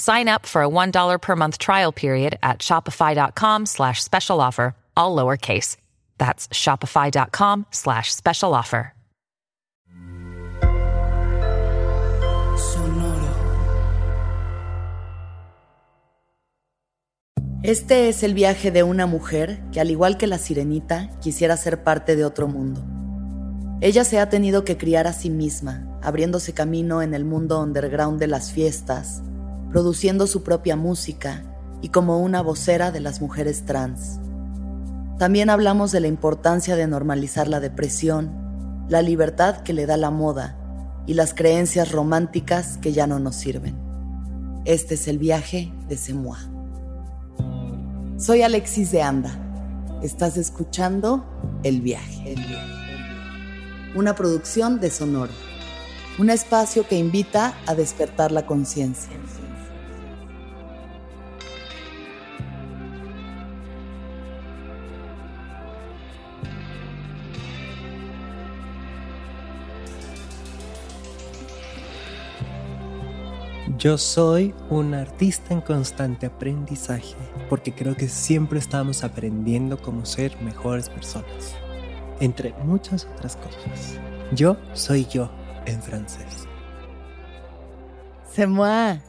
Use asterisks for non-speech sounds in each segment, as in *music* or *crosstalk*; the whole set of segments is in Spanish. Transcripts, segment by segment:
Sign up for a $1 per month trial period at shopify.com slash special offer, all lowercase. That's shopify.com slash special offer. Este es el viaje de una mujer que, al igual que la sirenita, quisiera ser parte de otro mundo. Ella se ha tenido que criar a sí misma, abriéndose camino en el mundo underground de las fiestas, produciendo su propia música y como una vocera de las mujeres trans. También hablamos de la importancia de normalizar la depresión, la libertad que le da la moda y las creencias románticas que ya no nos sirven. Este es el viaje de Semoa. Soy Alexis de Anda. Estás escuchando El viaje. Una producción de Sonoro. Un espacio que invita a despertar la conciencia. Yo soy un artista en constante aprendizaje porque creo que siempre estamos aprendiendo cómo ser mejores personas, entre muchas otras cosas. Yo soy yo en francés. Semoa,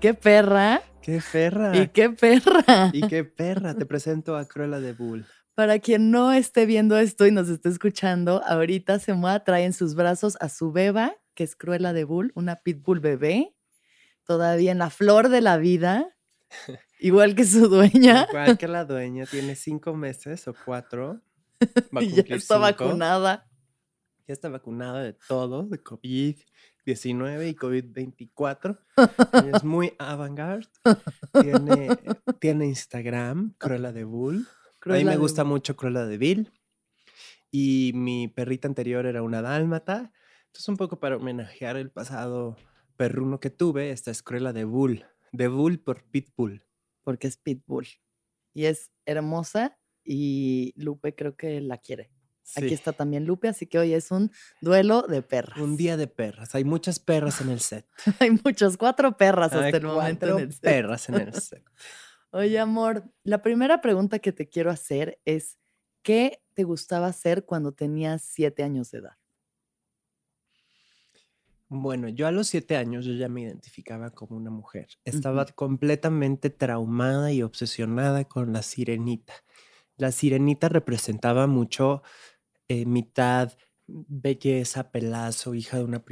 qué perra. ¡Qué perra! Y qué perra. Y qué perra. Te presento a Cruella de Bull. Para quien no esté viendo esto y nos esté escuchando, ahorita Semoa trae en sus brazos a su beba, que es Cruella de Bull, una pitbull bebé todavía en la flor de la vida, *laughs* igual que su dueña. Igual que la *laughs* dueña, tiene cinco meses o cuatro. Va y ya está vacunada. Ya está vacunada de todo, de COVID-19 y COVID-24. es muy avant-garde. Tiene, tiene, Instagram, Cruella de Bull. a mí me gusta mucho Cruella de Bill. Y mi perrita anterior era una dálmata. Entonces, un poco para homenajear el pasado perruno que tuve, esta es Cruella de Bull. De Bull por Pitbull. Porque es Pitbull. Y es hermosa y Lupe creo que la quiere. Aquí está también Lupe, así que hoy es un duelo de perras. Un día de perras. Hay muchas perras en el set. *laughs* Hay muchos, cuatro perras hasta el momento. En el set. perras en el set. *laughs* Oye, amor, la primera pregunta que te quiero hacer es: ¿qué te gustaba hacer cuando tenías siete años de edad? Bueno, yo a los siete años yo ya me identificaba como una mujer. Estaba completamente traumada y obsesionada con la sirenita. La sirenita representaba mucho eh, mitad belleza, pelazo, hija de una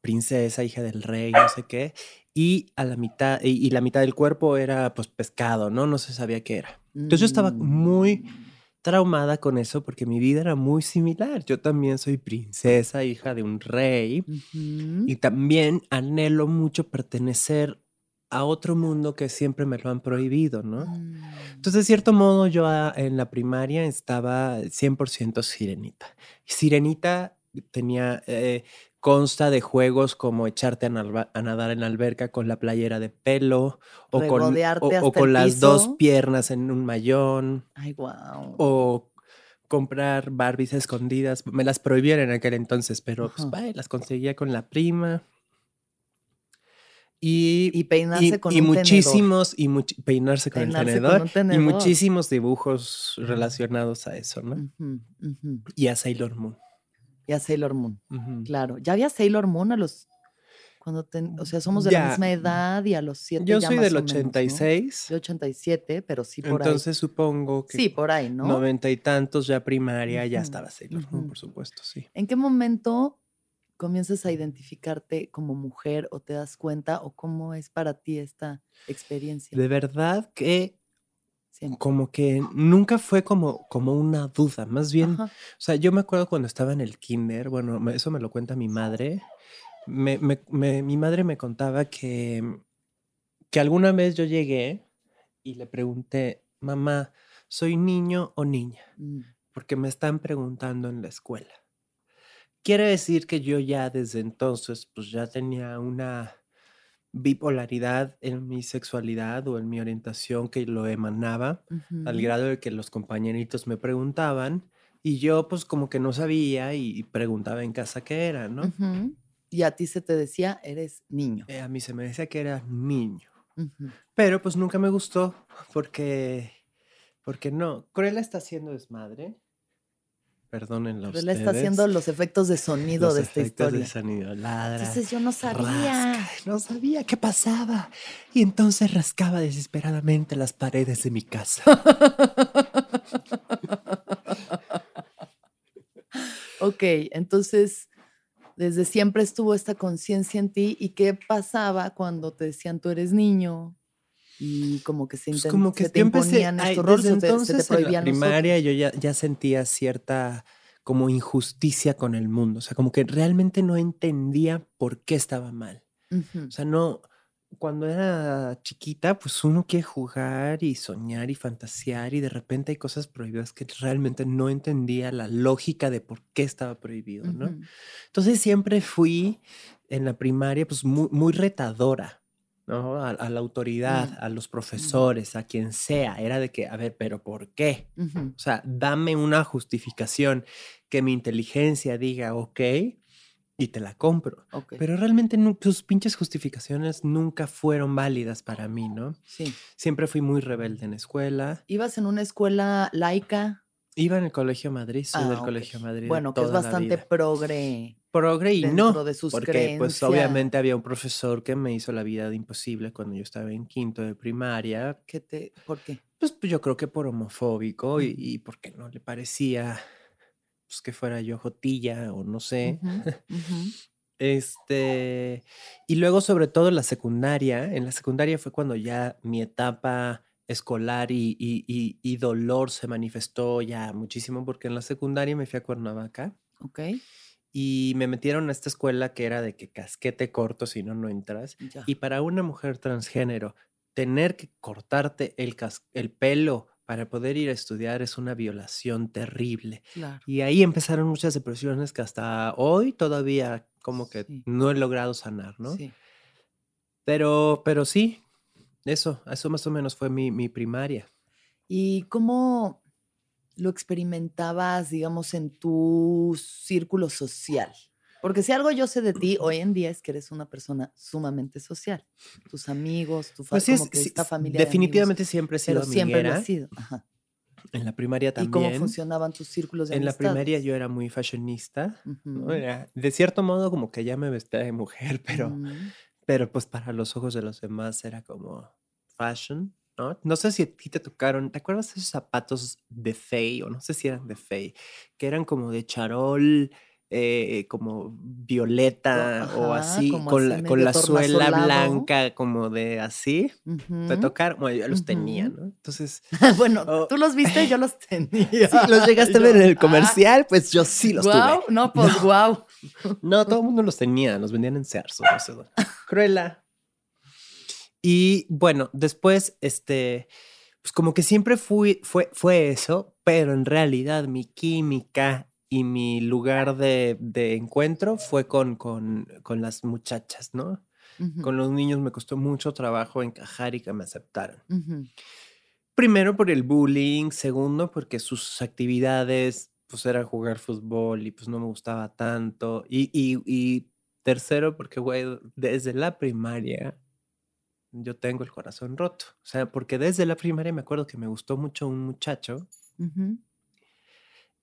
princesa, hija del rey, no sé qué, y a la mitad, y, la mitad del cuerpo era pues pescado, ¿no? No se sabía qué era. Entonces yo estaba muy mm traumada con eso porque mi vida era muy similar. Yo también soy princesa, hija de un rey, y también anhelo mucho pertenecer a otro mundo que siempre me lo han prohibido, ¿no? Mm. Entonces, de cierto modo, yo en la primaria estaba 100% sirenita. Sirenita tenía eh, consta de juegos como echarte a, nadar en la alberca con la playera de pelo o con, o, con las dos piernas en un mayón. Ay, wow. O comprar Barbies escondidas. Me las prohibieron en aquel entonces, pero pues, vaya, las conseguía con la prima. Y, Y peinarse con y un tenedor. muchísimos, y much- peinarse con Peinarse el con tenedor, y muchísimos dibujos relacionados a eso, ¿no? Y a Sailor Moon. Y a Sailor Moon, claro. ¿Ya había Sailor Moon a los... Cuando ten- o sea, somos de la misma edad y a los siete Yo ya soy más del o menos, ¿no? 86, De 87, pero sí por entonces supongo que ahí. Sí, por ahí, ¿no? noventa y tantos ya primaria, ya estaba Sailor Moon, por supuesto, sí. ¿En qué momento comienzas a identificarte como mujer o te das cuenta o cómo es para ti esta experiencia? De verdad que Siempre. como que nunca fue como, como una duda, más bien, Ajá. o sea, yo me acuerdo cuando estaba en el kinder, bueno, eso me lo cuenta mi madre, me- me- me- mi madre me contaba que, que alguna vez yo llegué y le pregunté, mamá, ¿soy niño o niña? Mm, Porque me están preguntando en la escuela. Quiere decir que yo ya desde entonces, pues ya tenía una bipolaridad en mi sexualidad o en mi orientación que lo emanaba al grado de que los compañeritos me preguntaban y yo pues como que no sabía y preguntaba en casa qué era, ¿no? Y a ti se te decía, eres niño. Eh, a mí se me decía que era niño, pero pues nunca me gustó porque, porque no, Cruella está haciendo desmadre. Perdónenlo Pero él está haciendo los efectos de sonido los de esta efectos historia. de sonido. Ladra, Entonces yo no sabía. rasca, no sabía qué pasaba. Y entonces rascaba desesperadamente las paredes de mi casa. *laughs* Ok, entonces desde siempre estuvo esta conciencia en ti y qué pasaba cuando te decían tú eres niño y como que se, Pues como que se te empecé, imponían estos roles se te entonces en la primaria yo ya, ya sentía cierta como injusticia con el mundo. O sea, como que realmente no entendía por qué estaba mal. O sea, no, cuando era chiquita, pues uno quiere jugar y soñar y fantasear y de repente hay cosas prohibidas que realmente no entendía la lógica de por qué estaba prohibido, ¿no? ujú. Entonces siempre fui en la primaria pues muy, muy retadora, ¿no? A, a la autoridad, Mm, a los profesores, a quien sea. Era de que, a ver, pero ¿por qué? O sea, dame una justificación que mi inteligencia diga, ok, y te la compro. Ok, Pero realmente tus pinches justificaciones nunca fueron válidas para mí, ¿no? sí. Siempre fui muy rebelde en escuela. ¿Ibas en una escuela laica? Iba en el Colegio Madrid, soy Ah, del. Colegio Madrid. Bueno, que es bastante progre. Progre y no, de sus porque pues obviamente había un profesor que me hizo la vida de imposible cuando yo estaba en quinto de primaria, ¿Qué te, ¿Por qué? pues, pues, yo creo que por homofóbico y, porque no le parecía pues que fuera yo jotilla o no sé. *laughs* Este, y luego sobre todo en la secundaria, en la secundaria fue cuando ya mi etapa escolar y, y- y- y dolor se manifestó ya muchísimo, porque en la secundaria me fui a Cuernavaca Ok, y me metieron a esta escuela que era de que casquete corto, si no, no entras. ya. Y para una mujer transgénero, tener que cortarte el, cas- el pelo para poder ir a estudiar es una violación terrible. Claro. Y ahí empezaron muchas depresiones que hasta hoy todavía como que Sí. no he logrado sanar, ¿no? Sí. Pero, pero sí, eso, eso más o menos fue mi, mi primaria. ¿Y cómo lo experimentabas, digamos, en tu círculo social? Porque si algo yo sé de ti hoy en día es que eres una persona sumamente social. Tus amigos, tu fa- Pues es- como que sí, esta familia. de amigos, definitivamente siempre he sido pero siempre lo has sido. Ajá. En la primaria ¿Y también. cómo funcionaban tus círculos de En la amistades? primaria yo era muy fashionista. ¿no? Ujú, Era- de cierto modo como que ya me vestía de mujer, *laughs* pero, pero pues para los ojos de los demás era como fashion, ¿no? No sé si a ti te tocaron, ¿te acuerdas de esos zapatos de Fey o no sé si eran de Fey, que eran como de charol, eh, como violeta o así, con así la, con la suela blanca como de así? Te Ujú. tocaron, bueno, yo los tenía, Ujú. ¿no? Entonces, *laughs* bueno, Oh. tú los viste, yo los tenía. *laughs* si los *laughs* llegaste a ver en el Ah, comercial, pues yo sí los guau, tuve. no, pues guau. No, todo el mundo los tenía, los vendían en Sears o no sé dónde. Cruella. Y bueno, después, este, pues como que siempre fui, fue, fue eso, pero en realidad mi química y mi lugar de, de encuentro fue con, con, con las muchachas, ¿no? Con los niños me costó mucho trabajo encajar y que me aceptaran. ujú. primero por el bullying, segundo porque sus actividades pues era jugar fútbol y pues no me gustaba tanto. Y, y, y tercero porque, güey, desde la primaria yo tengo el corazón roto. O sea, porque desde la primaria me acuerdo que me gustó mucho un muchacho.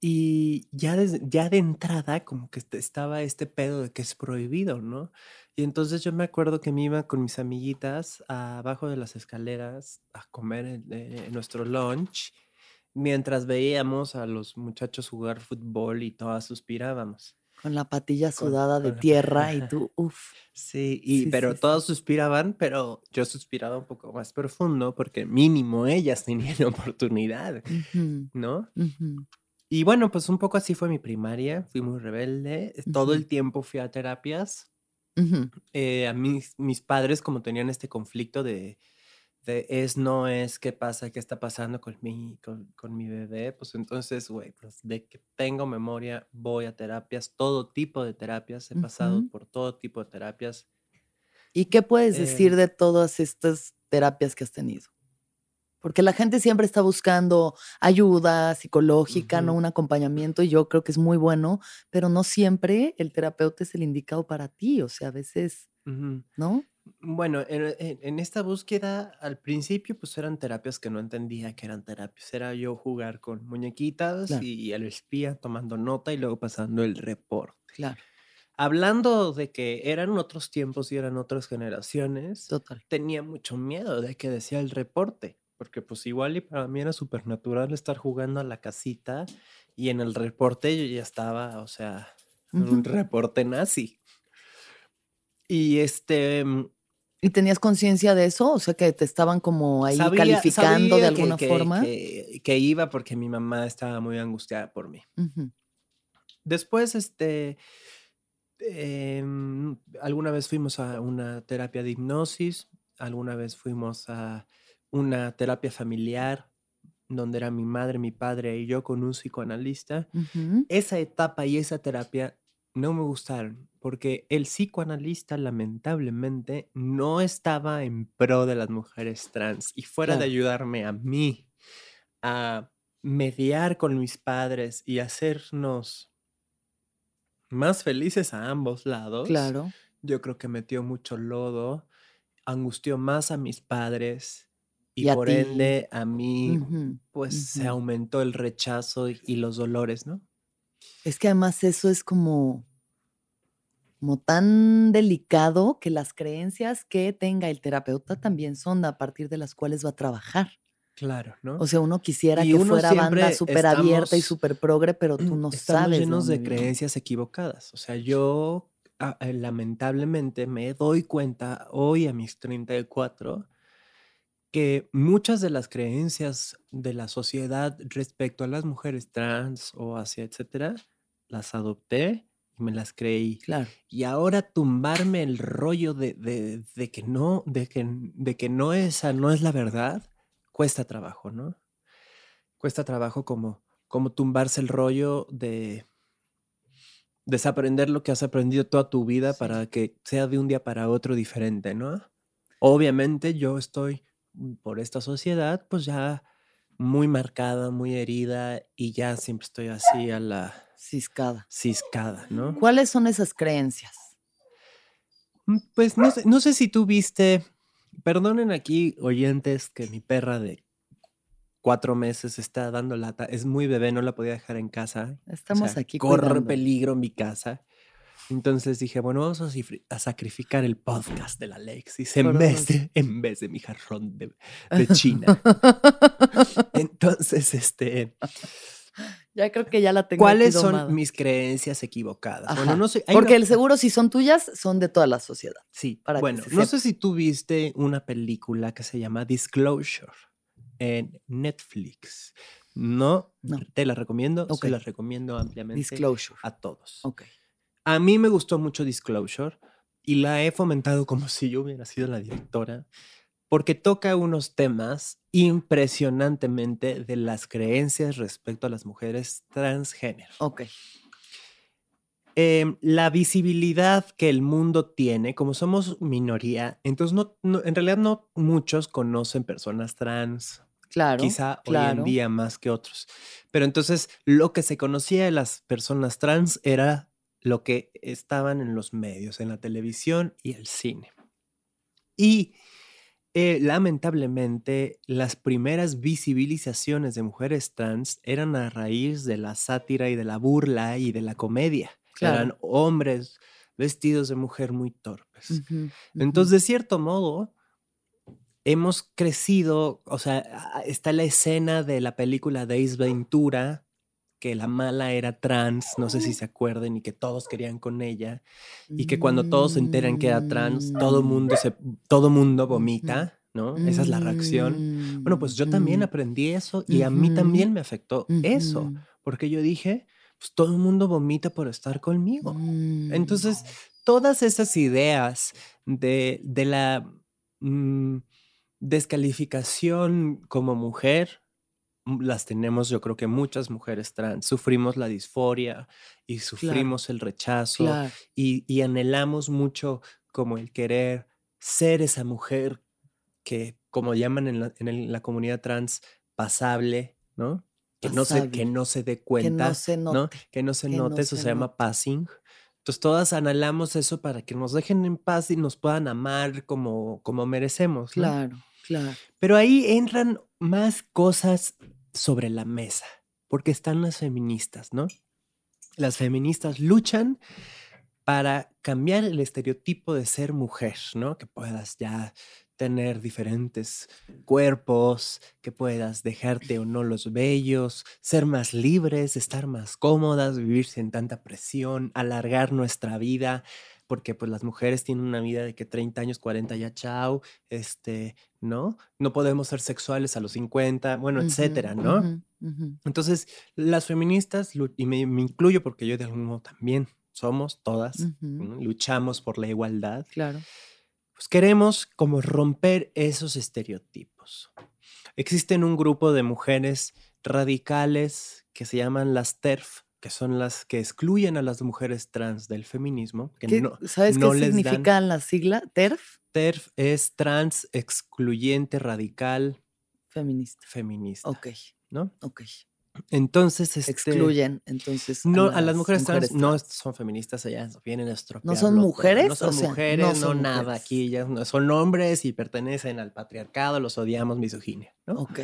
Y ya, ya de entrada como que estaba este pedo de que es prohibido, ¿no? Y entonces yo me acuerdo que me iba con mis amiguitas abajo de las escaleras a comer eh, nuestro lunch mientras veíamos a los muchachos jugar fútbol y todas suspirábamos. Con la patilla sudada de tierra y *laughs* tú, uff. Sí, y, pero todos suspiraban, pero yo suspiraba un poco más profundo porque mínimo ellas tenían *laughs* oportunidad, ¿no? Y bueno, pues un poco así fue mi primaria, fui muy rebelde, todo el tiempo fui a terapias. Eh, a mis, mis padres como tenían este conflicto de, es, no es, qué pasa, qué está pasando con mi, con, mi bebé, pues entonces, güey, pues de que tengo memoria, voy a terapias, todo tipo de terapias, he pasado por todo tipo de terapias. ¿Y qué puedes decir em de todas estas terapias que has tenido? Porque la gente siempre está buscando ayuda psicológica, ¿no? Un acompañamiento, y yo creo que es muy bueno, pero no siempre el terapeuta es el indicado para ti. O sea, a veces, ¿no? Bueno, en, esta búsqueda al principio pues eran terapias que no entendía que eran terapias. Era yo jugar con muñequitas y el espía tomando nota y luego pasando el reporte. Claro. Hablando de que eran otros tiempos y eran otras generaciones, Total. tenía mucho miedo de que decía el reporte, porque pues igual y para mí era súper natural estar jugando a la casita y en el reporte yo ya estaba, o sea, un reporte nazi. Y este, mm, ¿Y tenías conciencia de eso? O sea, que te estaban como ahí calificando de alguna forma. Que, iba porque mi mamá estaba muy angustiada por mí. Después, este, em, alguna vez fuimos a una terapia de hipnosis, alguna vez fuimos a una terapia familiar, donde era mi madre, mi padre y yo con un psicoanalista. Esa etapa y esa terapia no me gustaron porque el psicoanalista lamentablemente no estaba en pro de las mujeres trans y fuera de ayudarme a mí a mediar con mis padres y hacernos más felices a ambos lados. Claro. Yo creo que metió mucho lodo, angustió más a mis padres y, por ende a mí pues se aumentó el rechazo y los dolores, ¿no? Es que además eso es como como tan delicado que las creencias que tenga el terapeuta también son a partir de las cuales va a trabajar. Claro, ¿no? O sea, uno quisiera que fuera banda súper abierta y súper progre, pero tú *clears throat* no estamos sabes. llenos de creencias equivocadas. O sea, yo ah, eh, lamentablemente me doy cuenta hoy a mis 34 que muchas de las creencias de la sociedad respecto a las mujeres trans o hacia etcétera, las adopté me las creí. Claro. Y ahora tumbarme el rollo de, de, que no, de que, de que no esa no es la verdad, cuesta trabajo, ¿no? Cuesta trabajo como, como tumbarse el rollo de desaprender lo que has aprendido toda tu vida para que sea de un día para otro diferente, ¿no? Obviamente yo estoy por esta sociedad, pues ya muy marcada, muy herida y ya siempre estoy así a la ciscada. Ciscada, ¿no? ¿Cuáles son esas creencias? Mm, pues no sé, no sé si tú viste, perdonen aquí oyentes que mi perra de cuatro meses está dando lata, es muy bebé, no la podía dejar en casa. Estamos aquí. Corre peligro en mi casa. Entonces dije, bueno, vamos a, sacrificar el podcast de la Alexis en vez, de, en vez de mi jarrón de, de China. *laughs* Entonces, este, ya creo que ya la tengo. ¿Cuáles son mis creencias equivocadas? Bueno, no sé. Porque el seguro, si son tuyas, son de toda la sociedad. Sí. bueno, no sé si tú viste una película que se llama Disclosure en Netflix. No, te la recomiendo. Se la recomiendo ampliamente Disclosure. a todos. Ok. A mí me gustó mucho Disclosure y la he fomentado como si yo hubiera sido la directora porque toca unos temas impresionantemente de las creencias respecto a las mujeres transgénero. Ok. Em, la visibilidad que el mundo tiene, como somos minoría, entonces no, en realidad no muchos conocen personas trans Claro. Quizá hoy en día más que otros. Pero entonces lo que se conocía de las personas trans era lo que estaban en los medios, en la televisión y el cine. Y eh, lamentablemente, las primeras visibilizaciones de mujeres trans eran a raíz de la sátira y de la burla y de la comedia. Eran hombres vestidos de mujer muy torpes. Entonces, de cierto modo, hemos crecido, o sea, está la escena de la película Days Ventura, que la mala era trans, no sé si se acuerden, y que todos querían con ella, y que cuando todos se enteran que era trans, todo mundo se, todo mundo vomita, ¿no? Esa es la reacción. Bueno, pues yo también aprendí eso y a mí también me afectó eso, porque yo dije, pues todo el mundo vomita por estar conmigo. Entonces, todas esas ideas de, de la mm, descalificación como mujer, las tenemos yo creo que muchas mujeres trans. Sufrimos la disforia y sufrimos el rechazo y, anhelamos mucho como el querer ser esa mujer que, como llaman en la, en la comunidad trans, pasable, ¿no? Que no, se, que no se dé cuenta, que no se note, Que no se note eso se, llama passing. Entonces todas anhelamos eso para que nos dejen en paz y nos puedan amar como, como merecemos. Claro, claro. Pero ahí entran más cosas sobre la mesa, porque están las feministas, ¿no? Las feministas luchan para cambiar el estereotipo de ser mujer, ¿no? Que puedas ya tener diferentes cuerpos, que puedas dejarte o no los vellos, ser más libres, estar más cómodas, vivir sin tanta presión, alargar nuestra vida, porque pues las mujeres tienen una vida de que 30 años, 40 ya chao, este, ¿no? No podemos ser sexuales a los 50, bueno, etcétera, ¿no? Entonces, las feministas, y me, incluyo porque yo de algún modo también somos todas, luchamos por la igualdad. Claro. Pues queremos como romper esos estereotipos. Existen un grupo de mujeres radicales que se llaman las TERF, que son las que excluyen a las mujeres trans del feminismo. Que no, ¿Sabes qué significa la sigla TERF? TERF es trans, excluyente, radical. Feminista. Feminista. Ok. ¿No? Ok. Entonces, este, excluyen, entonces. No, a las, mujeres, trans, no son feministas, ellas vienen a estropear. ¿No son mujeres? No son mujeres, no, nada. Aquí ellas no, son hombres y pertenecen al patriarcado, los odiamos, misoginia, ¿no? Ok.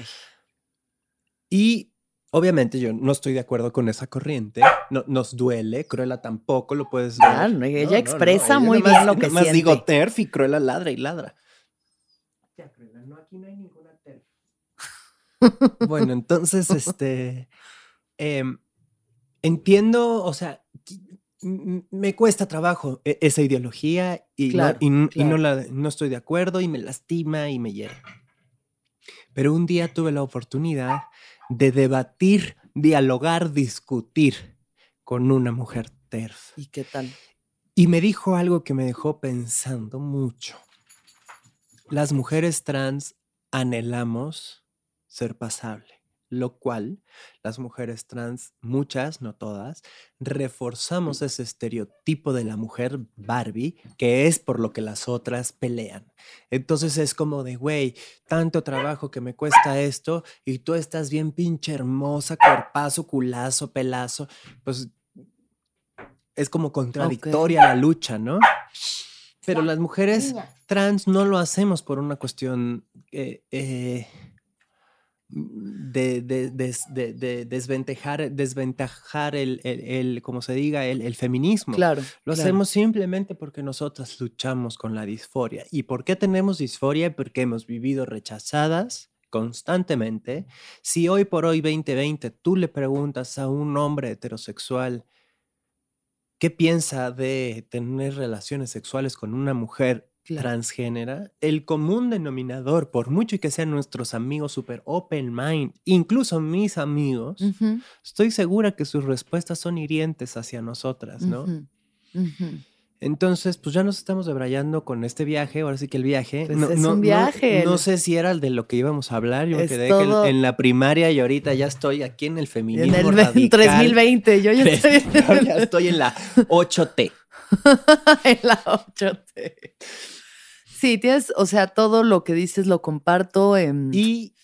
Y Obviamente yo no estoy de acuerdo con esa corriente, no, nos duele, Cruella tampoco lo puedes ver. Claro, ella expresa muy bien lo que siente. digo TERF y Cruella ladra y ladra. Ya, Cruella, no, aquí no hay ninguna TERF. *laughs* bueno, entonces, este, em, entiendo, o sea, me cuesta trabajo e, esa ideología y, no, y, no, la, no estoy de acuerdo y me lastima y me hiere. Pero un día tuve la oportunidad de debatir, dialogar, discutir con una mujer TERF. ¿Y qué tal? Y me dijo algo que me dejó pensando mucho. Las mujeres trans anhelamos ser pasable lo cual las mujeres trans, muchas, no todas, reforzamos ese estereotipo de la mujer Barbie, que es por lo que las otras pelean. Entonces es como de, güey, tanto trabajo que me cuesta esto y tú estás bien pinche hermosa, cuerpazo, culazo, pelazo, pues es como contradictoria la lucha, ¿no? Pero las mujeres trans no lo hacemos por una cuestión... Eh, eh, de, de, de, desventajar, desventajar el, el, como se diga, el, el feminismo. Claro. Lo hacemos simplemente porque nosotras luchamos con la disforia. ¿Y por qué tenemos disforia? Porque hemos vivido rechazadas constantemente. Si hoy por hoy, 2020, tú le preguntas a un hombre heterosexual qué piensa de tener relaciones sexuales con una mujer transgénera, el común denominador, por mucho que sean nuestros amigos super open mind, incluso mis amigos, estoy segura que sus respuestas son hirientes hacia nosotras, ¿no? Entonces, pues ya nos estamos debrayando con este viaje. Ahora sí que el viaje. Pues es un viaje. No, sé si era el de lo que íbamos a hablar. Yo me quedé en la primaria y ahorita ya *laughs* estoy aquí en el feminismo. En el 3020. Yo ya *laughs* estoy. ya estoy en la *laughs* 8T. en la 8T. Sí, tienes, o sea, todo lo que dices lo comparto. Y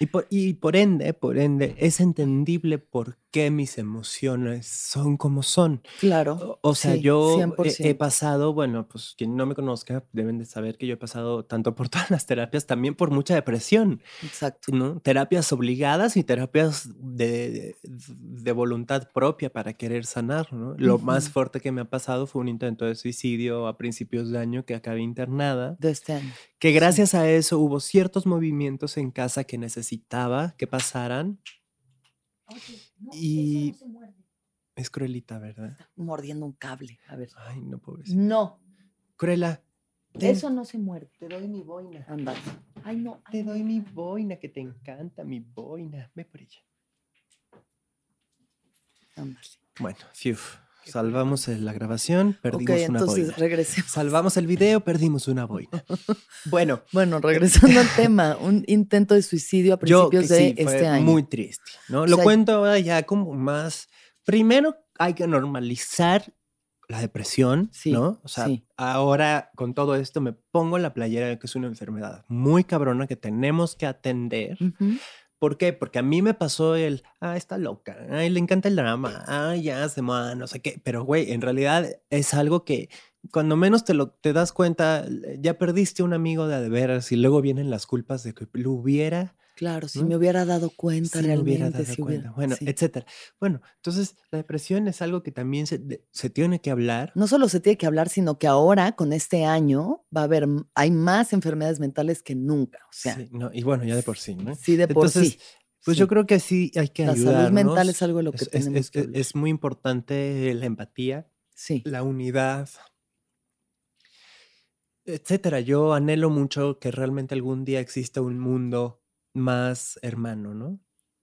Y por, y por ende, por ende, es entendible por qué mis emociones son como son. Claro. O, o sea, sí, yo he, he 100%. pasado, bueno, pues quien no me conozca deben de saber que yo he pasado tanto por *laughs* todas las terapias, también por mucha depresión, Exacto. ¿no? Terapias obligadas y terapias de, de- de voluntad propia para querer sanar, ¿no? Lo más Ujú. fuerte que me ha pasado fue un intento de suicidio a principios de año que acabé internada, De este año. que gracias a eso hubo ciertos movimientos en casa que necesitaba que pasaran. Y es cruelita, ¿verdad? Mordiendo un cable. A ver. Ay, no, pobrecita. No, Cruela. ten, eso no se muerde. Te doy mi boina. Ándale. Ay, no. ay, Te no. doy mi boina, que te encanta mi boina. Ve por ella. Ándale. Bueno, fiu. Salvamos la grabación, perdimos una entonces boina. regresemos. Salvamos el video, perdimos una boina. *laughs* Bueno, Bueno, regresando al tema, un intento de suicidio a yo principios de sí, fue este año. muy triste, ¿no? O Lo sea, cuento ahora ya como más. Primero hay que normalizar la depresión, Sí, ¿no? O sea, sí. ahora con todo esto me pongo la playera de que es una enfermedad muy cabrona que tenemos que atender. Ujú. ¿Por qué? Porque a mí me pasó el, ah, está loca, ay, le encanta el drama, ay, ya se mueve, no sé qué. Pero, güey, en realidad es algo que cuando menos te lo te das cuenta, ya perdiste un amigo de de veras y luego vienen las culpas de que lo hubiera, Claro, si ¿no? me hubiera dado cuenta si me realmente. hubiera dado si cuenta. hubiera- Bueno, sí. etcétera. Bueno, entonces la depresión es algo que también se, de- se tiene que hablar. No solo se tiene que hablar, sino que ahora, con este año, va a haber, hay más enfermedades mentales que nunca. O sea, Sí, no, y bueno, ya de por sí, ¿no? sí, de por Entonces, sí. Pues sí. yo creo que sí hay que La ayudarnos. salud mental es algo de lo que Es- es- tenemos es- que hablar. es muy importante la empatía. Sí, la unidad, etcétera. Yo anhelo mucho que realmente algún día exista un mundo más hermano, ¿no?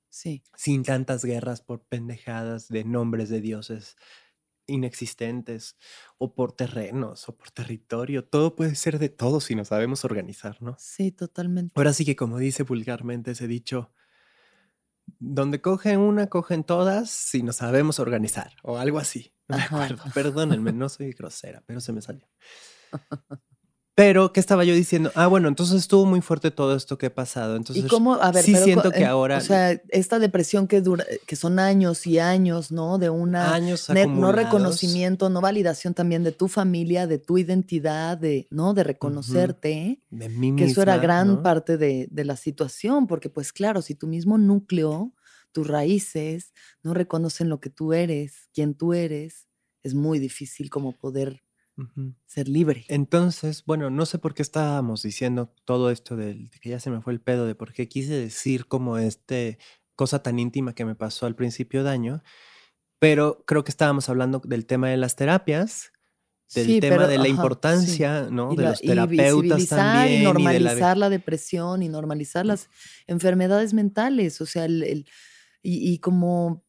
sí. Sin tantas guerras por pendejadas de nombres de dioses inexistentes o por terrenos o por territorio. Todo puede ser de todo si nos sabemos organizar, ¿no? Sí, totalmente. Ahora sí que como dice vulgarmente ese dicho, donde cogen una, cogen todas si nos sabemos organizar o algo así. No me acuerdo. Perdónenme, no *laughs* soy grosera, pero se me salió. Pero, ¿qué estaba yo diciendo? Ah, bueno, entonces estuvo muy fuerte todo esto que ha pasado. Entonces, y cómo, a ver, sí pero siento que en- ahora O sea, esta depresión que dura, que son años y años, ¿no? De una años no reconocimiento, no validación también de tu familia, de tu identidad, de, ¿no? De reconocerte. de mí que eso era gran ¿no? parte de, de la situación, porque pues claro, si tu mismo núcleo, tus raíces, no reconocen lo que tú eres, quién tú eres, es muy difícil como poder Ujú. ser libre. Entonces, bueno, no sé por qué estábamos diciendo todo esto del- de que ya se me fue el pedo de por qué quise decir como este cosa tan íntima que me pasó al principio de año, pero creo que estábamos hablando del tema de las terapias, del Sí, tema pero, de la ajá, sí. importancia, ¿no? Y, De la- los y terapeutas visibilizar también. y y de la normalizar la, depresión y normalizar las enfermedades mentales, o sea, el, el- y, y como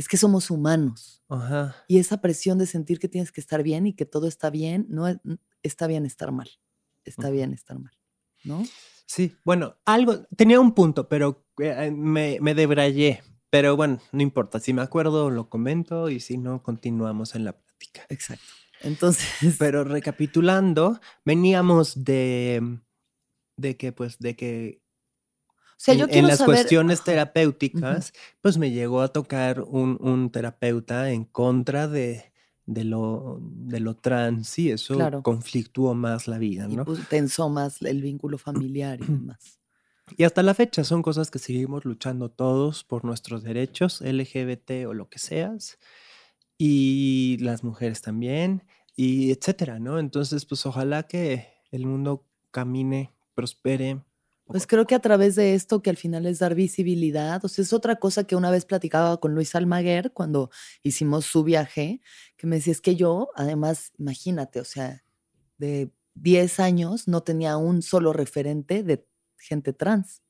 es que somos humanos Ajá. y esa presión de sentir que tienes que estar bien y que todo está bien, no es- está bien estar mal, está bien estar mal, ¿no? Sí, bueno, algo, tenía un punto, pero eh, me, me debrayé. Pero bueno, no importa, si me acuerdo lo comento y si no, continuamos en la plática. Exacto. Entonces, Pero recapitulando, veníamos de, de que, pues, de que sea, en, yo en quiero las saber, cuestiones terapéuticas, pues me llegó a tocar un, un terapeuta en contra de, de lo, de lo trans y eso Claro. conflictuó más la vida, y ¿no? pues, tensó más el vínculo familiar y *clears throat* demás. Y hasta la fecha son cosas que seguimos luchando todos por nuestros derechos, LGBT o lo que seas, y las mujeres también, y etcétera, ¿no? Entonces, pues ojalá que el mundo camine, prospere. Pues creo que a través de esto, que al final es dar visibilidad, o sea, es otra cosa que una vez platicaba con Luis Almaguer cuando hicimos su viaje, que me decía, es que yo, además, imagínate, o sea, de 10 años no tenía un solo referente de gente trans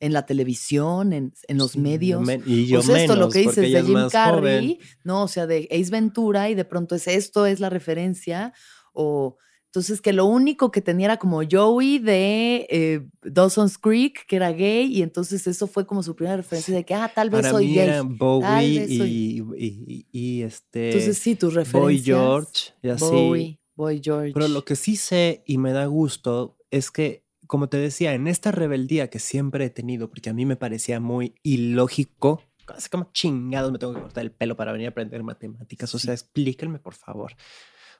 en la televisión, en, en los Sí, medios. men- y yo o sea, esto lo menos, que dices de Jim más joven. Carrey, ¿no? O sea, de Ace Ventura y de pronto es esto, es la referencia. O entonces que lo único que tenía era como Joey de eh, Dawson's Creek, que era gay, y entonces eso fue como su primera referencia de que, ah, tal vez Para soy mí gay. era Bowie vez soy- y, y- y- este Entonces sí, tus Boy referencias. George y así. Bowie, Boy George. Pero lo que sí sé y me da gusto es que como te decía, en esta rebeldía que siempre he tenido, porque a mí me parecía muy ilógico, así como chingados me tengo que cortar el pelo para venir a aprender matemáticas, o sea, explíquenme por favor.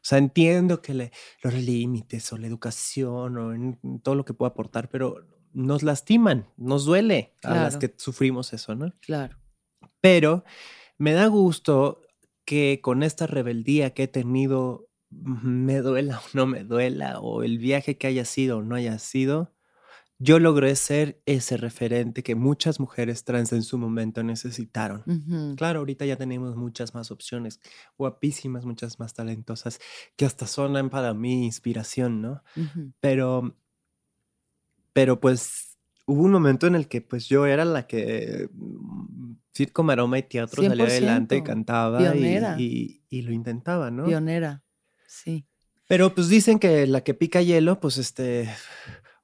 O sea, entiendo que le, los límites o la educación o en todo lo que puedo aportar, pero nos lastiman, nos duele a las que sufrimos eso, ¿no? Claro. Pero me da gusto que con esta rebeldía que he tenido, me duela o no me duela, o el viaje que haya sido o no haya sido, yo logré ser ese referente que muchas mujeres trans en su momento necesitaron. Claro, ahorita ya tenemos muchas más opciones, guapísimas, muchas más talentosas, que hasta son para mí inspiración, ¿no? Pero, pero pues hubo un momento en el que pues yo era la que mm, circo, maroma y teatro salía adelante, cantaba y, y, lo intentaba, ¿no? Pionera, sí. Pero pues dicen que la que pica hielo, pues este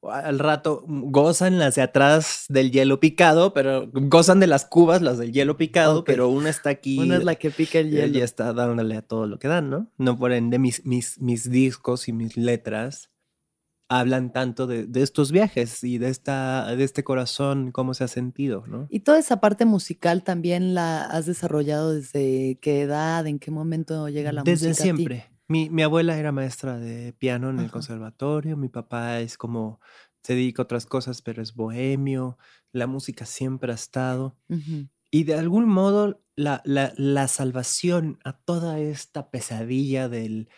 al rato gozan las de atrás del hielo picado, pero gozan de las cubas, las del hielo picado, pero una está aquí. Una es la que pica el hielo. Y está dándole a todo lo que dan, ¿no? No por ende mis, mis, mis discos y mis letras hablan tanto de, de, estos viajes y de, esta, de este corazón, cómo se ha sentido, ¿no? Y toda esa parte musical también la has desarrollado desde qué edad, en qué momento llega la música. Desde siempre. Mi, mi, abuela era maestra de piano en el conservatorio, mi papá es como, se dedica a otras cosas, pero es bohemio, la música siempre ha estado. Y de algún modo la, la, la, salvación a toda esta pesadilla del,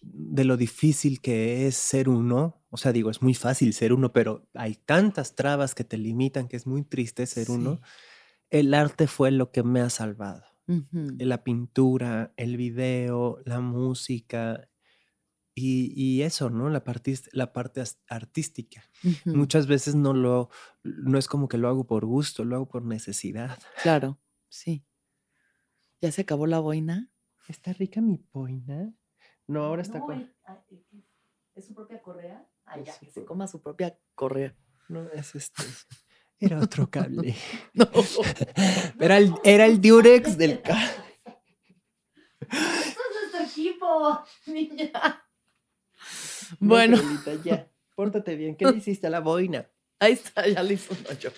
de lo difícil que es ser uno, o sea, digo, es muy fácil ser uno, pero hay tantas trabas que te limitan que es muy triste ser uno. El arte fue lo que me ha salvado. La pintura, el video, la música y, eso, ¿no? La parte, la parte artística. Muchas veces no lo, no es como que lo hago por gusto, lo hago por necesidad. Claro, sí. ¿Ya se acabó la boina? ¿Está rica mi boina? No, ahora está con... Ah, ¿Es su propia correa? Ah, ya, que se coma su propia correa. No, es este. Era otro cable. *laughs* no. Era el, era el Durex del cable. Esto es nuestro equipo, niña. Bueno. ya, pórtate bien. ¿Qué le hiciste a la boina? Ahí está, ya le hizo un hoyo.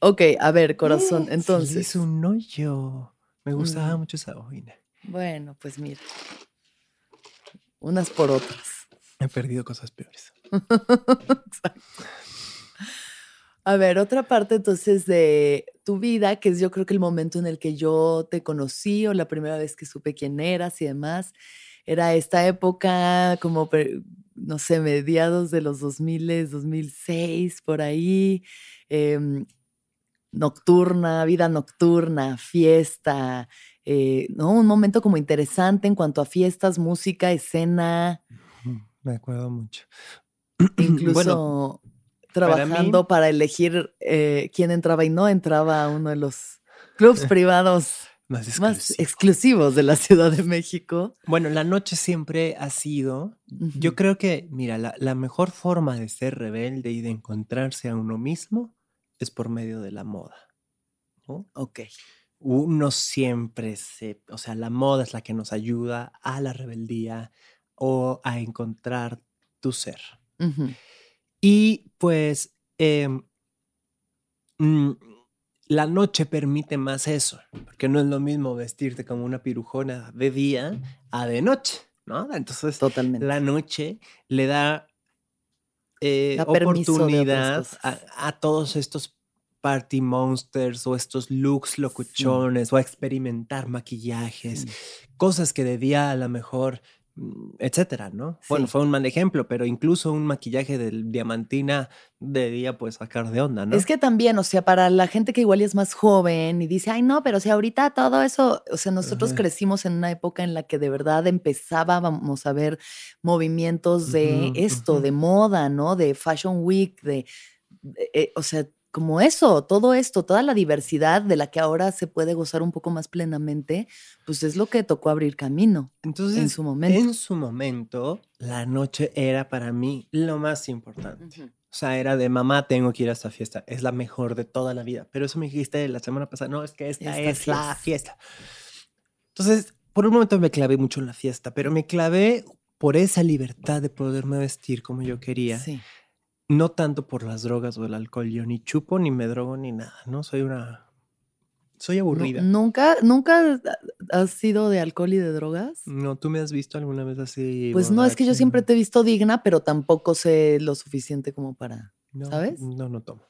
Ok, a ver, corazón, entonces. Sí, le hizo un hoyo. Me gustaba mucho esa boina. Bueno, pues mira. Unas por otras. He perdido cosas peores. Exacto. *laughs* A ver, otra parte entonces de tu vida, que es yo creo que el momento en el que yo te conocí o la primera vez que supe quién eras y demás, era esta época como, no sé, mediados de los 2000, 2006, por ahí, em, nocturna, vida nocturna, fiesta, eh, ¿no? Un momento como interesante en cuanto a fiestas, música, escena. Me acuerdo mucho. *clears throat* Incluso trabajando para, elegir eh, quién entraba y no entraba a uno de los clubs *laughs* privados más, exclusivos de la Ciudad de México. Bueno, la noche siempre ha sido, yo creo que, mira, la, mejor forma de ser rebelde y de encontrarse a uno mismo es por medio de la moda. Ok. Uno siempre se, o sea, la moda es la que nos ayuda a la rebeldía o a encontrar tu ser. Y pues em, mm, la noche permite más eso, porque no es lo mismo vestirte como una pirujona de día a de noche, ¿no? Entonces, Totalmente. la noche le da eh, oportunidad a, todos estos party monsters o estos looks locuchones o a experimentar maquillajes, cosas que de día a lo mejor Mm, etcétera, ¿no? Bueno, fue un mal ejemplo, pero incluso un maquillaje del diamantina de día puede sacar de onda, ¿no? Es que también, o sea, para la gente que igual es más joven y dice, ay, no, pero o sea, ahorita todo eso, o sea, nosotros crecimos en una época en la que de verdad empezábamos a ver movimientos de esto, de moda, ¿no? De Fashion Week, de, eh, o sea, como eso, todo esto, toda la diversidad de la que ahora se puede gozar un poco más plenamente, pues es lo que tocó abrir camino. Entonces, en su momento. En su momento, la noche era para mí lo más importante. O sea, era de mamá, tengo que ir a esta fiesta. Es la mejor de toda la vida. Pero eso me dijiste la semana pasada. No, es que esta, es la fiesta. Entonces, por un momento me clavé mucho en la fiesta, pero me clavé por esa libertad de poderme vestir como yo quería. Sí no tanto por las drogas o el alcohol. Yo ni chupo, ni me drogo, ni nada, ¿no? Soy una. Soy aburrida. ¿Nunca, nunca has sido de alcohol y de drogas? No, ¿tú me has visto alguna vez así? Pues no, es que yo siempre te he visto digna, pero tampoco sé lo suficiente como para. No, ¿sabes? No, no tomo.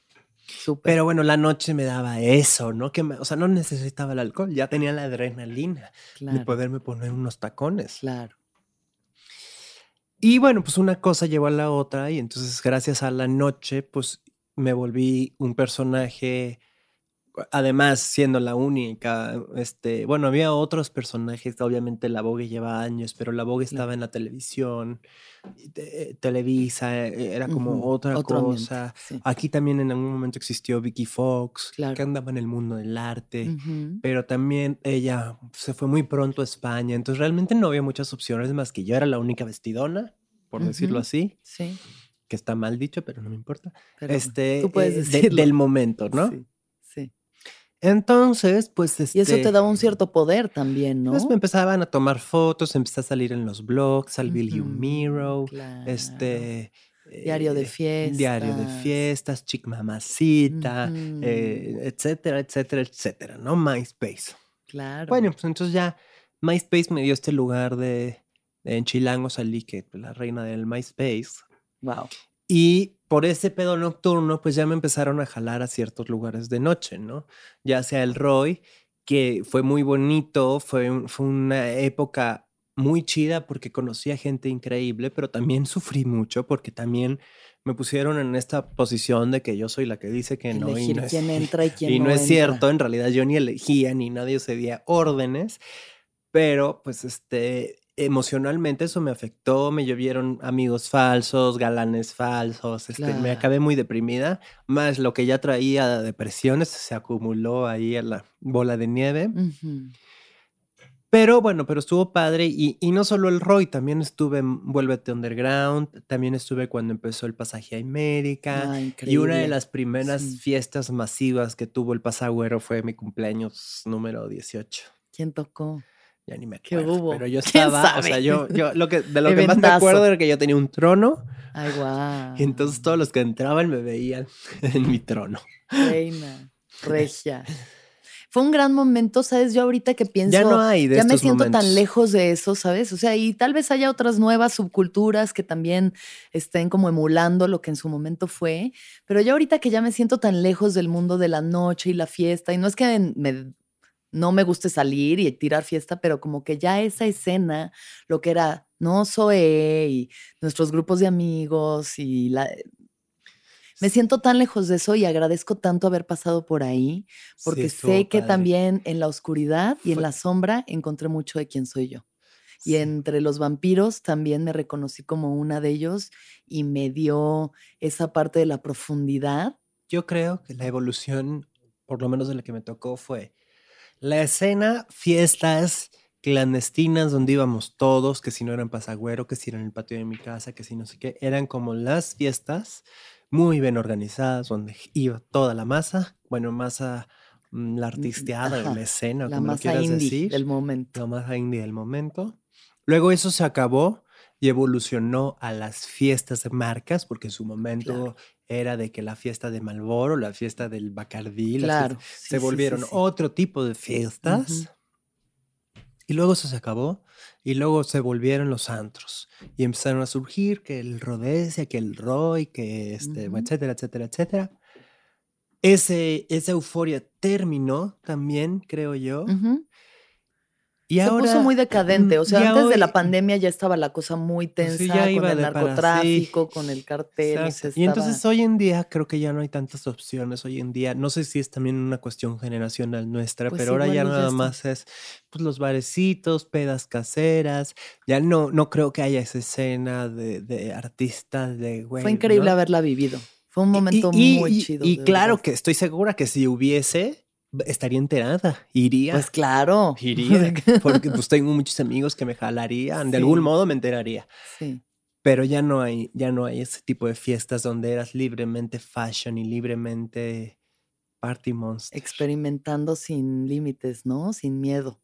Súper. Pero bueno, la noche me daba eso, ¿no? Que me- o sea, no necesitaba el alcohol, ya tenía la adrenalina de poderme poner unos tacones. claro. Y bueno, pues una cosa llevó a la otra y entonces gracias a la noche, pues me volví un personaje, además siendo la única, este, bueno, había otros personajes, obviamente la Vogue lleva años, pero la Vogue estaba en la televisión, te- Televisa, eh, era como otra ambiente, cosa. sí. Aquí también en algún momento existió Vicky Fox, Claro. que andaba en el mundo del arte pero también ella se fue muy pronto a España, entonces realmente no había muchas opciones más que yo era la única vestidona, por decirlo así, Sí. que está mal dicho, pero no me importa. Pero este, tú puedes eh, de- del momento, ¿no? Sí. Entonces, pues este, Y eso te daba un cierto poder también, ¿no? pues me empezaban a tomar fotos, empecé a salir en los blogs, al You Ujú, Miro, claro. este Diario de eh, Diario de fiestas. fiestas, Chic Mamacita, eh, etcétera, etcétera, etcétera, ¿no? MySpace. Claro. Bueno, pues entonces ya MySpace me dio este lugar de, de en Chilango salí que pues, la reina del MySpace. Wow. Y por ese pedo nocturno, pues ya me empezaron a jalar a ciertos lugares de noche, ¿no? Ya sea el Roy, que fue muy bonito, fue, fue una época muy chida porque conocí a gente increíble, pero también sufrí mucho porque también me pusieron en esta posición de que yo soy la que dice que no. y no es- *laughs* entra y quién y no, no, es entra. cierto, en realidad yo ni elegía ni nadie cedía órdenes, pero pues este emocionalmente eso me afectó, me llovieron amigos falsos, galanes falsos, este, me acabé muy deprimida, más lo que ya traía de depresiones se acumuló ahí a la bola de nieve. Pero bueno, pero estuvo padre y, y no solo el Roy, también estuve en Vuélvete Underground, también estuve cuando empezó el pasaje a América. Ah, Y una de las primeras Sí. fiestas masivas que tuvo el Pasagüero fue mi cumpleaños número 18. ¿Quién tocó? Ya ni me ¿Qué acuerdo. hubo? Pero yo ¿Quién estaba, o sea, yo, yo lo que, de *laughs* lo que más me acuerdo era que yo tenía un trono Ay, guau. y entonces todos los que entraban me veían *laughs* en mi trono. Reina, *laughs* regia. Fue un gran momento, ¿sabes? Yo ahorita que pienso. Ya no hay de ya me siento momentos. tan lejos de eso, ¿sabes? O sea, y tal vez haya otras nuevas subculturas que también estén como emulando lo que en su momento fue, pero yo ahorita que ya me siento tan lejos del mundo de la noche y la fiesta, y no es que me- no me guste salir y tirar fiesta, pero como que ya esa escena, lo que era, no, Zoe y nuestros grupos de amigos y la... Me siento tan lejos de eso y agradezco tanto haber pasado por ahí, porque Sí, sé que padre. también en la oscuridad y en la sombra encontré mucho de quién soy yo. Y entre los vampiros también me reconocí como una de ellos y me dio esa parte de la profundidad. Yo creo que la evolución, por lo menos de la que me tocó, fue la escena, fiestas clandestinas donde íbamos todos, que si no eran pasagüero, que si era en el patio de mi casa, que si no sé qué, eran como las fiestas muy bien organizadas, donde iba toda la masa, bueno, masa, mm, la artisteada, ajá, la escena, la como lo masa quieras indie decir, del momento. la masa indie del momento. Luego eso se acabó y evolucionó a las fiestas de marcas, porque en su momento Claro. Era de que la fiesta de Malboro, la fiesta del Bacardí, las Claro. fiestas- sí, se sí, volvieron sí. otro tipo de fiestas. Y luego eso se acabó. Y luego se volvieron los antros. Y empezaron a surgir que el Rodesia, que el Roy, que este, Ujú. etcétera, etcétera, etcétera. Ese, esa euforia terminó también, creo yo. Ujú. Y se ahora. puso muy decadente. O sea, antes de la pandemia ya estaba la cosa muy Pues sí, tensa con el sí. narcotráfico, con el cartel. y, entonces hoy en día creo que ya no hay tantas opciones. Hoy en día, no sé si es también una cuestión generacional nuestra, Pues pero ahora ya nada más es pues, los barecitos, pedas caseras. Ya no, no creo que haya esa escena de, de artistas de güey. Fue increíble ¿no? haberla vivido. Fue un momento y- muy chido. Y claro verdad. que estoy segura que si hubiese, estaría enterada. Iría. Pues claro. Iría. *laughs* *laughs* Porque pues tengo muchos amigos que me jalarían. De Sí. algún modo me enteraría. Sí. Pero ya no hay, ya no hay ese tipo de fiestas donde eras libremente fashion y libremente party monster. Experimentando sin límites, ¿no? Sin miedo.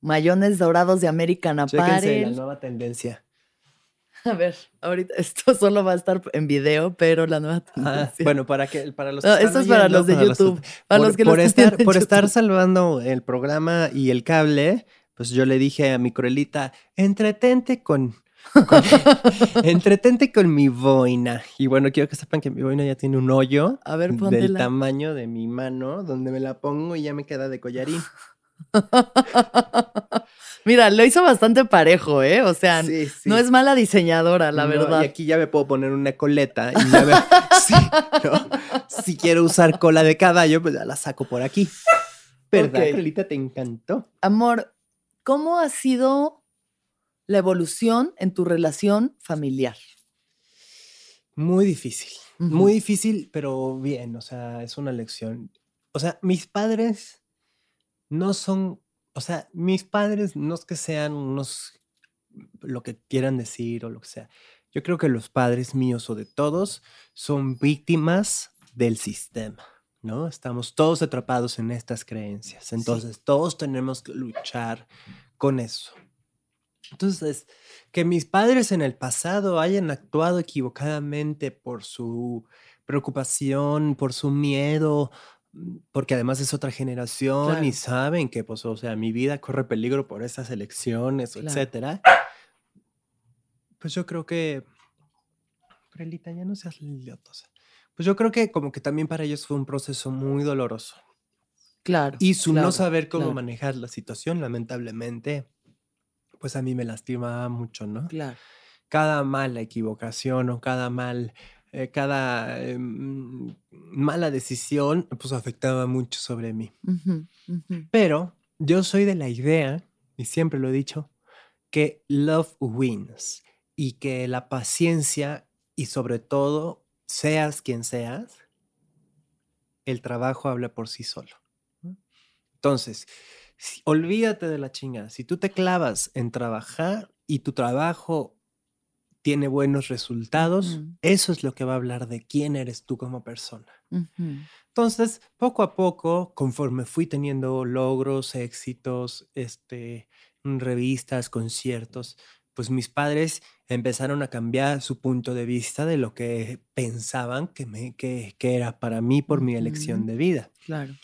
Mayones dorados de American Chéquense la Apparel. nueva tendencia. *laughs* A ver, ahorita esto *laughs* solo va a estar en video, pero la nueva Ah, tendencia. bueno, para que para los que No, están esto es para los de YouTube. Para por, los que por estar, por estar salvando el programa y el cable, pues yo le dije a mi Cruelita, entretente con, con- *laughs* entretente con mi boina. Y bueno, quiero que sepan que mi boina ya tiene un hoyo A ver, del tamaño de mi mano, donde me la pongo y ya me queda de collarín. Mira, lo hizo bastante parejo, ¿eh? O sea, Sí, sí. no es mala diseñadora, la No, verdad. Y aquí ya me puedo poner una coleta y ya ver *laughs* si, ¿no? si quiero usar cola de caballo, pues ya la saco por aquí. ¿Verdad, Ok. Carlita? ¿Te encantó? Amor, ¿cómo ha sido la evolución en tu relación familiar? Muy difícil. Muy difícil, pero bien. O sea, es una lección. O sea, mis padres no son. O sea, mis padres no es que sean unos. lo que quieran decir o lo que sea. Yo creo que los padres míos o de todos son víctimas del sistema, ¿no? Estamos todos atrapados en estas creencias. Entonces, todos tenemos que luchar con eso. Entonces, que mis padres en el pasado hayan actuado equivocadamente por su preocupación, por su miedo, porque además es otra generación y Claro. saben que, pues, o sea, mi vida corre peligro por esas elecciones, Claro. etcétera. Pues yo creo que, Prelita, ya no seas liotosa. Pues yo creo que como que también para ellos fue un proceso muy doloroso. Claro. Y su claro, no saber cómo manejar la situación, lamentablemente, pues a mí me lastimaba mucho, ¿no? Claro. Cada mala equivocación o cada mal, eh, cada eh, mm, mala decisión, pues afectaba mucho sobre mí. Pero yo soy de la idea, y siempre lo he dicho, que love wins y que la paciencia y sobre todo, seas quien seas, el trabajo habla por sí solo. Entonces, olvídate de la chingada. Si tú te clavas en trabajar y tu trabajo tiene buenos resultados, eso es lo que va a hablar de quién eres tú como persona. Entonces, poco a poco, conforme fui teniendo logros, éxitos, este, en revistas, conciertos, pues mis padres empezaron a cambiar su punto de vista de lo que pensaban que, me, que, que era para mí por mi elección de vida. Claro.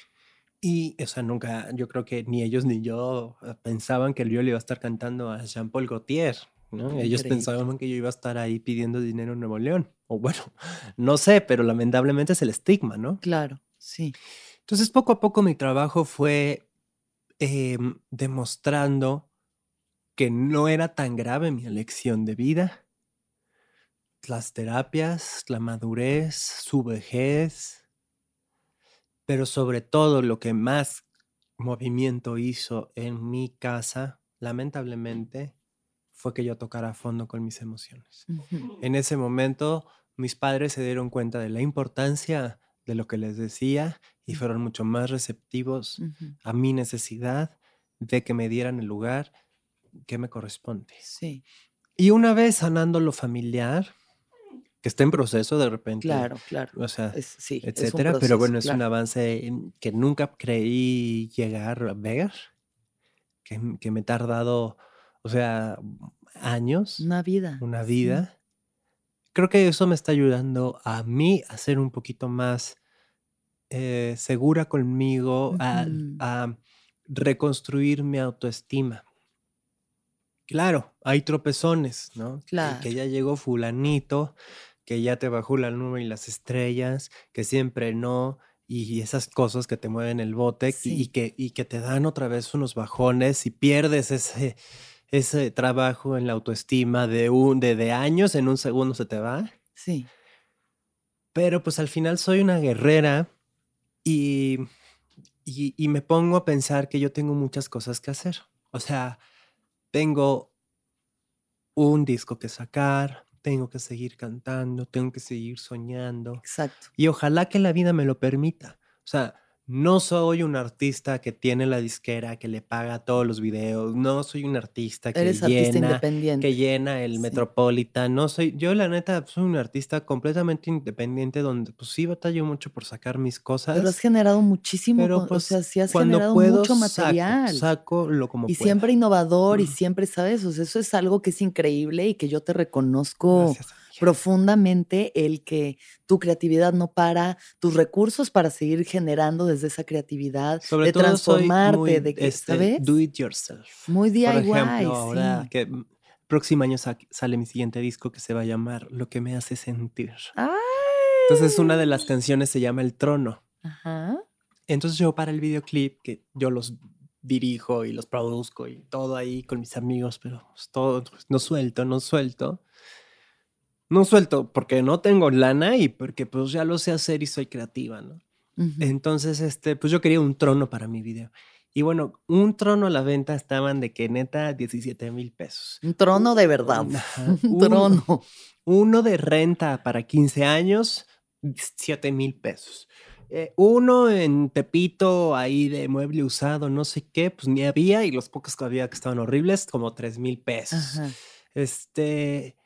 Y, o sea, nunca, yo creo que ni ellos ni yo eh, pensaban que yo le iba a estar cantando a Jean-Paul Gaultier, ¿no? Ellos Increíble. pensaban que yo iba a estar ahí pidiendo dinero en Nuevo León. O bueno, *laughs* no sé, pero lamentablemente es el estigma, ¿no? Claro. Sí. Entonces, poco a poco mi trabajo fue em, demostrando que no era tan grave mi elección de vida. Las terapias, la madurez, su vejez, pero sobre todo lo que más movimiento hizo en mi casa, lamentablemente, fue que yo tocara a fondo con mis emociones. En ese momento, mis padres se dieron cuenta de la importancia de lo que les decía y fueron mucho más receptivos a mi necesidad de que me dieran el lugar que me corresponde. Sí. Y una vez sanando lo familiar, que está en proceso de repente, Claro, claro. o sea, Es- sí, etcétera, pero bueno, es un avance que nunca creí llegar a ver, que, que me he tardado, o sea, años Una vida. una sí. vida. Creo que eso me está ayudando a mí a ser un poquito más eh, segura conmigo, a, reconstruir mi autoestima. Claro, hay tropezones, ¿no? Claro. Que ya llegó fulanito, que ya te bajó la nube y las estrellas, que siempre no, y esas cosas que te mueven el bote y- que, y que te dan otra vez unos bajones y pierdes ese, ese trabajo en la autoestima de, un, de, de años, en un segundo se te va. Sí. Pero pues al final soy una guerrera y, y, y me pongo a pensar que yo tengo muchas cosas que hacer. O sea, tengo un disco que sacar, tengo que seguir cantando, tengo que seguir soñando Exacto. y ojalá que la vida me lo permita. O sea, no soy un artista que tiene la disquera, que le paga todos los videos. No soy un artista que Eres artista llena, independiente. que llena el Sí. Metropolitan. No soy, yo la neta soy un artista completamente independiente donde pues sí batallo mucho por sacar mis cosas. Pero has generado muchísimo, pero, pues, o sea, sí has cuando generado puedo, mucho saco, material. Saco, lo como y pueda. siempre innovador y siempre, ¿sabes? O sea, eso es algo que es increíble y que yo te reconozco Gracias. Profundamente el que tu creatividad no para, tus recursos para seguir generando desde esa creatividad, Sobre de todo transformarte, muy, de que, este, ¿sabes? Do it yourself. Muy Por DIY, ejemplo, ahora sí. que próximo año sa- sale mi siguiente disco que se va a llamar Lo que me hace sentir. ¡Ay! Entonces una de las canciones se llama El Trono. Ajá. Entonces yo para el videoclip, que yo los dirijo y los produzco y todo ahí con mis amigos, pero pues, todo, pues, no suelto, no suelto. No suelto porque no tengo lana y porque pues ya lo sé hacer y soy creativa, ¿no? Entonces, este, pues yo quería un trono para mi video. Y bueno, un trono a la venta estaban de que neta 17 mil pesos. Un trono de verdad. Ajá, *laughs* Un trono. Uno de renta para 15 años, 7 mil pesos. Eh, uno en Tepito, ahí de mueble usado, no sé qué, pues ni había y los pocos que había que estaban horribles, como 3 mil pesos. Ajá. Este,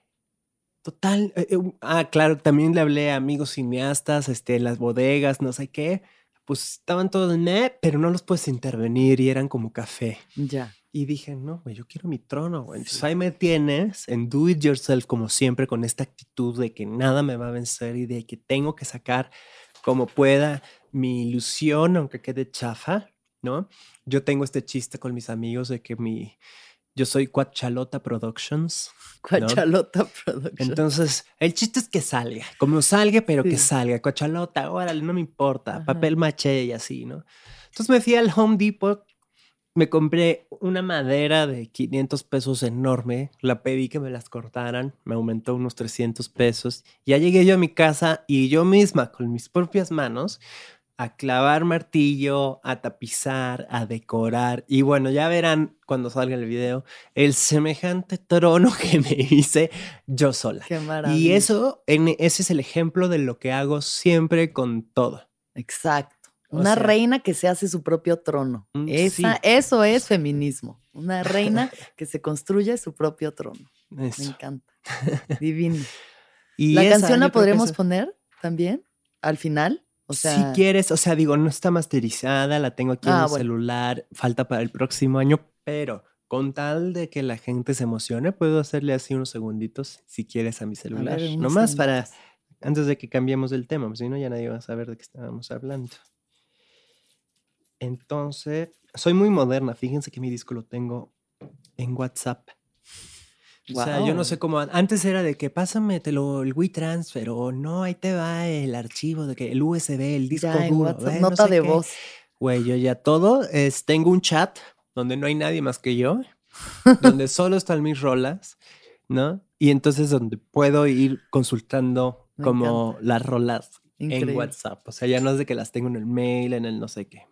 total, eh, eh, ah, claro, también le hablé a amigos cineastas, este, en las bodegas, no sé qué, pues estaban todos, "Meh", pero no los puedes intervenir y eran como café. Ya. Y dije, no, güey, yo quiero mi trono, güey. Entonces ahí me tienes en do it yourself, como siempre, con esta actitud de que nada me va a vencer y de que tengo que sacar como pueda mi ilusión, aunque quede chafa, ¿no? Yo tengo este chiste con mis amigos de que mi, yo soy Cuachalota Productions. Cuachalota Production. Entonces, el chiste es que salga, como salga, pero que salga. Cuachalota, órale, no me importa. Ajá. Papel maché y así, ¿no? Entonces me fui al Home Depot, me compré una madera de 500 pesos enorme, la pedí que me las cortaran, me aumentó unos 300 pesos. Ya llegué yo a mi casa y yo misma, con mis propias manos, a clavar martillo, a tapizar, a decorar. Y bueno, ya verán cuando salga el video el semejante trono *laughs* que me hice yo sola. Qué maravilla. Y eso, en- ese es el ejemplo de lo que hago siempre con todo. Exacto. O Una sea- reina que se hace su propio trono. Mm, Esa, sí. Eso es feminismo. Una reina *laughs* que se construye su propio trono. Me encanta. *laughs* Divino. Y ¿La esa, canción la podremos poner también al final? O sea, si quieres, o sea, digo, no está masterizada, la tengo aquí en Ah, el bueno. celular, falta para el próximo año, pero con tal de que la gente se emocione, puedo hacerle así unos segunditos, si quieres, a mi celular. unos Nomás para, antes de que cambiemos el tema, pues, si no, ya nadie va a saber de qué estábamos hablando. Entonces, soy muy moderna, fíjense que mi disco lo tengo en WhatsApp. O sea, yo no sé cómo. Antes era de que pásame te lo, el WeTransfer o no, ahí te va el archivo de que el USB, el disco ya duro. WhatsApp, eh, no nota sé de qué. voz. Güey, yo ya todo. Es, tengo un chat donde no hay nadie más que yo, donde *laughs* solo están mis rolas, ¿no? Y entonces donde puedo ir consultando Me como las rolas Increíble. en WhatsApp. O sea, ya no es de que las tengo en el mail, en el no sé qué.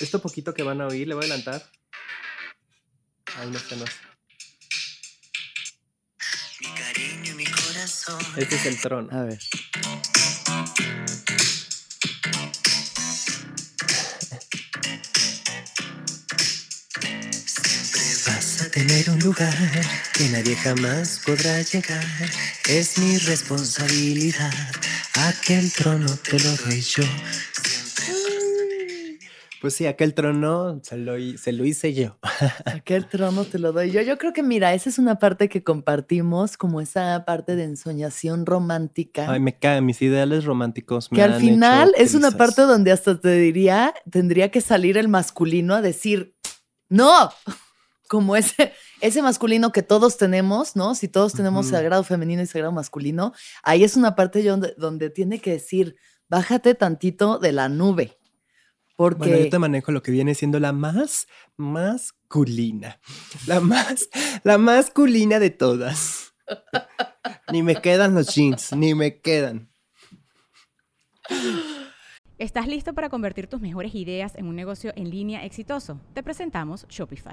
Esto poquito que van a oír, le voy a adelantar. Ay, no sé, no sé. Este es el trono. A ver. Vas a tener un lugar que nadie jamás podrá llegar. Es mi responsabilidad. Aquel trono te lo doy yo. Pues sí, aquel trono se lo, se lo hice yo. *laughs* Aquel trono te lo doy yo. Yo creo que, mira, esa es una parte que compartimos, como esa parte de ensoñación romántica. Ay, me caen mis ideales románticos. me que al final es una parte donde hasta te diría, tendría que salir el masculino a decir, no, *laughs* como ese, ese masculino que todos tenemos, ¿no? Si todos tenemos sagrado femenino y sagrado masculino, ahí es una parte donde, donde tiene que decir, bájate tantito de la nube. Porque Bueno, yo te manejo lo que viene siendo la más masculina. La más, la masculina de todas. Ni me quedan los jeans, ni me quedan. ¿Estás listo para convertir tus mejores ideas en un negocio en línea exitoso? Te presentamos Shopify.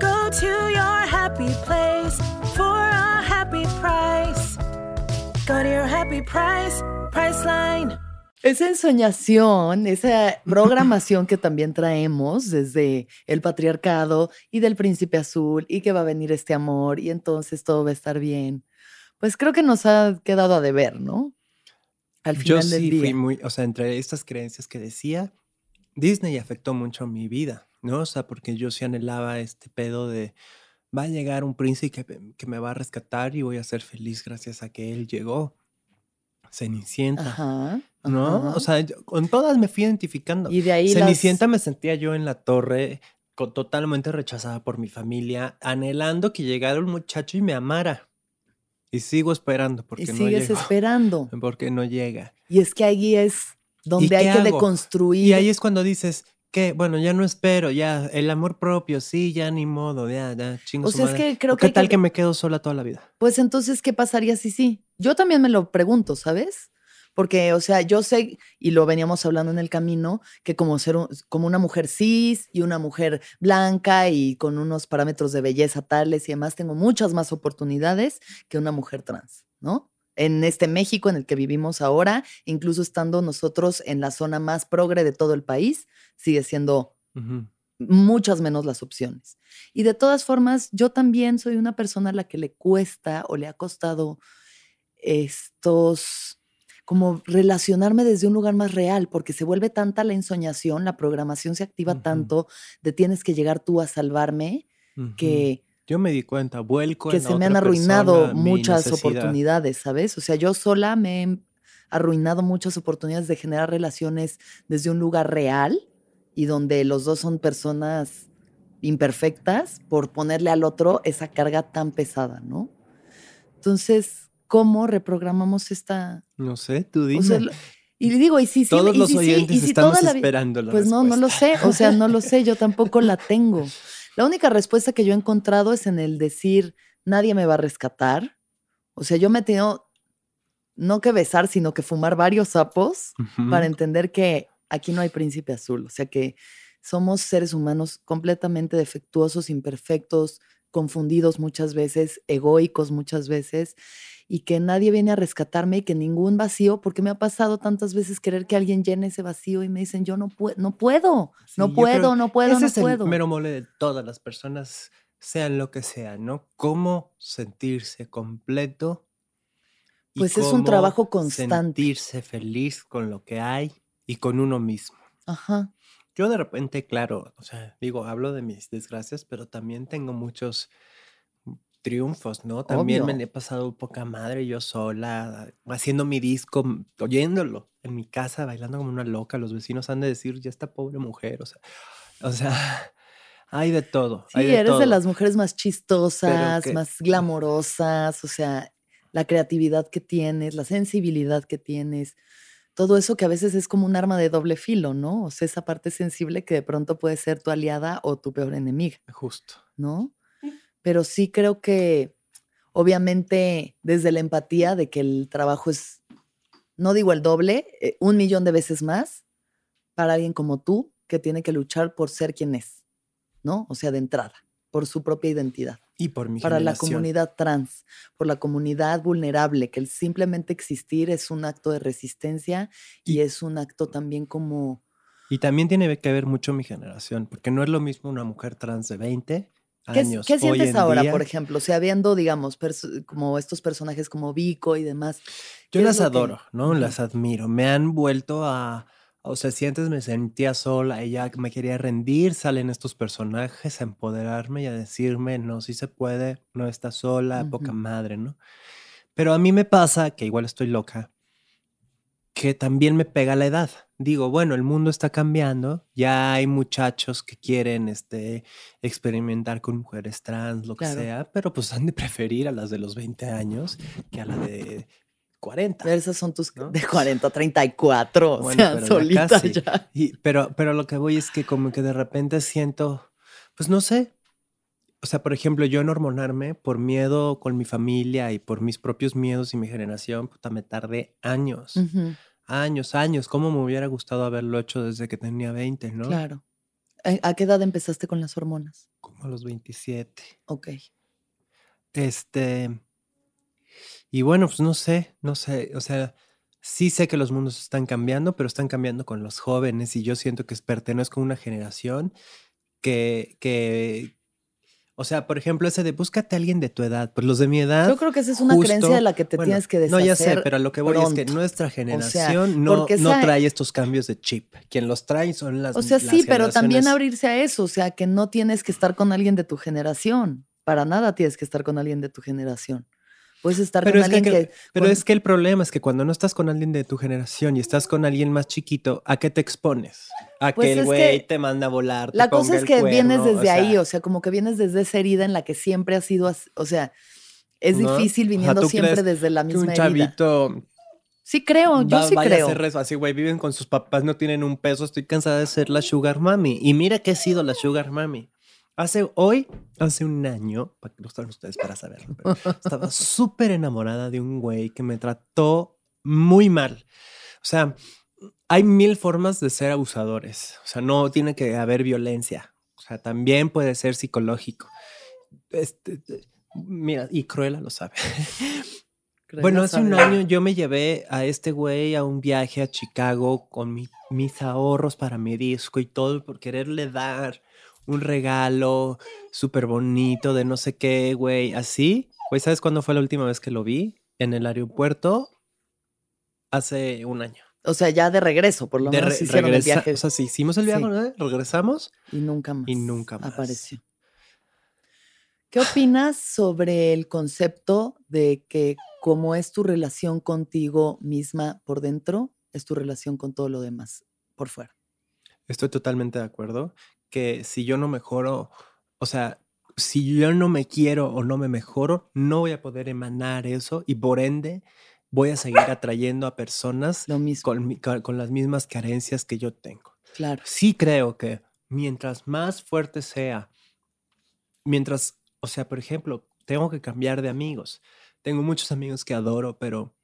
Go to your happy place for a happy price. Go to your happy price, Priceline. Esa ensoñación, esa *laughs* programación que también traemos desde el patriarcado y del príncipe azul y que va a venir este amor y entonces todo va a estar bien, pues creo que nos ha quedado a deber, ¿no? Al final Yo sí fui muy, o sea, entre estas creencias que decía, Disney afectó mucho mi vida, ¿no? O sea, porque yo sí anhelaba este pedo de va a llegar un príncipe que, que me va a rescatar y voy a ser feliz gracias a que él llegó. Cenicienta. Ajá, ¿No? O sea, con todas me fui identificando. Y de ahí Cenicienta me sentía yo en la torre, totalmente rechazada por mi familia, anhelando que llegara un muchacho y me amara. Y sigo esperando porque y sigues esperando. *laughs* Porque no llega. Y es que ahí es donde hay que deconstruir. Y ahí es cuando dices, que bueno, ya no espero, ya el amor propio, sí, ya ni modo, ya, ya, chingo. O sea, es que creo que. ¿Qué tal que... me quedo sola toda la vida? Pues entonces, ¿qué pasaría si sí? Yo también me lo pregunto, ¿sabes? Porque, o sea, yo sé, y lo veníamos hablando en el camino, que como ser como una mujer cis y una mujer blanca y con unos parámetros de belleza tales y demás, tengo muchas más oportunidades que una mujer trans, ¿no? En este México en el que vivimos ahora, incluso estando nosotros en la zona más progre de todo el país, sigue siendo muchas menos las opciones. Y de todas formas, yo también soy una persona a la que le cuesta o le ha costado estos como relacionarme desde un lugar más real, porque se vuelve tanta la ensoñación, la programación se activa tanto de tienes que llegar tú a salvarme, que yo me di cuenta, vuelco. Que se me han arruinado muchas oportunidades, ¿sabes? O sea, yo sola me he arruinado muchas oportunidades de generar relaciones desde un lugar real y donde los dos son personas imperfectas por ponerle al otro esa carga tan pesada, ¿no? Entonces, ¿cómo reprogramamos esta? No sé, tú dime. y digo, y si todos los oyentes estamos esperando la Pues no, no lo sé, o sea, no lo sé, yo tampoco la *laughs* tengo. La única respuesta que yo he encontrado es en el decir, nadie me va a rescatar. O sea, yo me he tenido no que besar, sino que fumar varios sapos para entender que aquí no hay príncipe azul. O sea, que somos seres humanos completamente defectuosos, imperfectos, confundidos muchas veces, egoicos muchas veces y que nadie viene a rescatarme y que ningún vacío, porque me ha pasado tantas veces querer que alguien llene ese vacío y me dicen, yo no, puedo, no puedo, no puedo, no puedo, ese no es puedo. El mero mole de todas las personas, sean lo que sean, ¿no? Cómo sentirse completo. pues es un trabajo constante. Sentirse feliz con lo que hay y con uno mismo. Ajá. Yo de repente, claro, o sea, digo, hablo de mis desgracias, pero también tengo muchos triunfos, ¿no? También me he pasado poca madre yo sola, haciendo mi disco, oyéndolo en mi casa, bailando como una loca. Los vecinos han de decir, ya esta pobre mujer, o sea, o sea, *laughs* hay de todo. Sí, eres de las mujeres más chistosas, más glamorosas, o sea, la creatividad que tienes, la sensibilidad que tienes. Todo eso que a veces es como un arma de doble filo, ¿no? O sea, esa parte sensible que de pronto puede ser tu aliada o tu peor enemiga. Justo. ¿No? Pero sí creo que obviamente desde la empatía de que el trabajo es, no digo el doble, eh, un millón de veces más para alguien como tú que tiene que luchar por ser quien es, ¿no? O sea, de entrada. por su propia identidad. Y por mi para la comunidad trans, por la comunidad vulnerable, que el simplemente existir es un acto de resistencia y, Y- es un acto también como... Y también tiene que ver mucho mi generación, porque no es lo mismo una mujer trans de 20 ¿Qué, años. qué sientes en ahora, día. por ejemplo? O sea, viendo, digamos, como estos personajes como Vico y demás. Yo ¿qué es las que- adoro, ¿no? Las admiro. Me han vuelto a... O sea, si antes me sentía sola, ella me quería rendir, salen estos personajes a empoderarme y a decirme, no, sí se puede, no estás sola, poca madre, ¿no? Pero a mí me pasa, que igual estoy loca, que también me pega la edad. Digo, bueno, el mundo está cambiando, ya hay muchachos que quieren este, experimentar con mujeres trans, lo que Claro. sea, pero pues han de preferir a las de los 20 años que a la de 40. Esas son tus ¿no? de 40 a 34, o Bueno, sea, pero ya solita casi. ya. Y, pero, pero lo que voy es que como que de repente siento, pues no sé. O sea, por ejemplo, yo en hormonarme por miedo con mi familia y por mis propios miedos y mi generación, puta, me tardé años, años, años. ¿Cómo me hubiera gustado haberlo hecho desde que tenía 20, no? Claro. ¿A qué edad empezaste con las hormonas? Como a los 27. Ok. Este. Y bueno, pues no sé, no sé. O sea, sí sé que los mundos están cambiando, pero están cambiando con los jóvenes y yo siento que es- pertenezco a una generación que, que. O sea, por ejemplo, ese de búscate a alguien de tu edad. Pues los de mi edad. Yo creo que esa es una creencia de la que te bueno, tienes que No, deshacer. ya sé, pero a lo que voy es que nuestra generación no, no esa- trae estos cambios de chip. Quien los trae son las O sea, las sí, pero también abrirse a eso, o sea, que no tienes que estar con alguien de tu generación. Para nada tienes que estar con alguien de tu generación. Puedes estar Pero, con es que, alguien que... pero con- es que el problema es que cuando no estás con alguien de tu generación y estás con alguien más chiquito, ¿a qué te expones? A Pues que el güey que te manda a volar. te La cosa es que vienes o desde ahí, o sea, como que vienes desde esa herida en la que siempre has sido, as- o sea, es ¿no? difícil O sea, viniendo ¿tú siempre desde la que misma un herida. chavito Sí creo, yo va- sí vaya creo. a hacer eso así, güey, viven con sus papás, no tienen un peso, estoy cansada de ser la sugar mami. Y mira que he sido la sugar mami. Hace hoy, hace un año, para que lo están ustedes para saberlo, pero *laughs* estaba súper enamorada de un güey que me trató muy mal. O sea, hay mil formas de ser abusadores. O sea, no tiene que haber violencia. O sea, también puede ser psicológico. Este, mira, y Cruella lo sabe. Bueno, hace un año yo me llevé a este güey a un viaje a Chicago con mi- mis ahorros para mi disco y todo por quererle dar un regalo súper bonito de no sé qué, güey, así. Güey, ¿sabes cuándo fue la última vez que lo vi? En el aeropuerto hace un año. O sea, ya de regreso, por lo De menos re- hicieron el viaje O sea, sí, hicimos el viaje, Sí. ¿no? regresamos. y nunca más. y nunca más. Apareció. ¿Qué opinas sobre el concepto de que como es tu relación contigo misma por dentro, es tu relación con todo lo demás por fuera? Estoy totalmente de acuerdo que si yo no mejoro, o sea, si yo no me quiero o no me mejoro, no voy a poder emanar eso y por ende voy a seguir *laughs* atrayendo a personas con las mismas carencias que yo tengo. claro. Sí creo que mientras más fuerte sea, mientras, o sea, por ejemplo, tengo que cambiar de amigos. Tengo muchos amigos que adoro, pero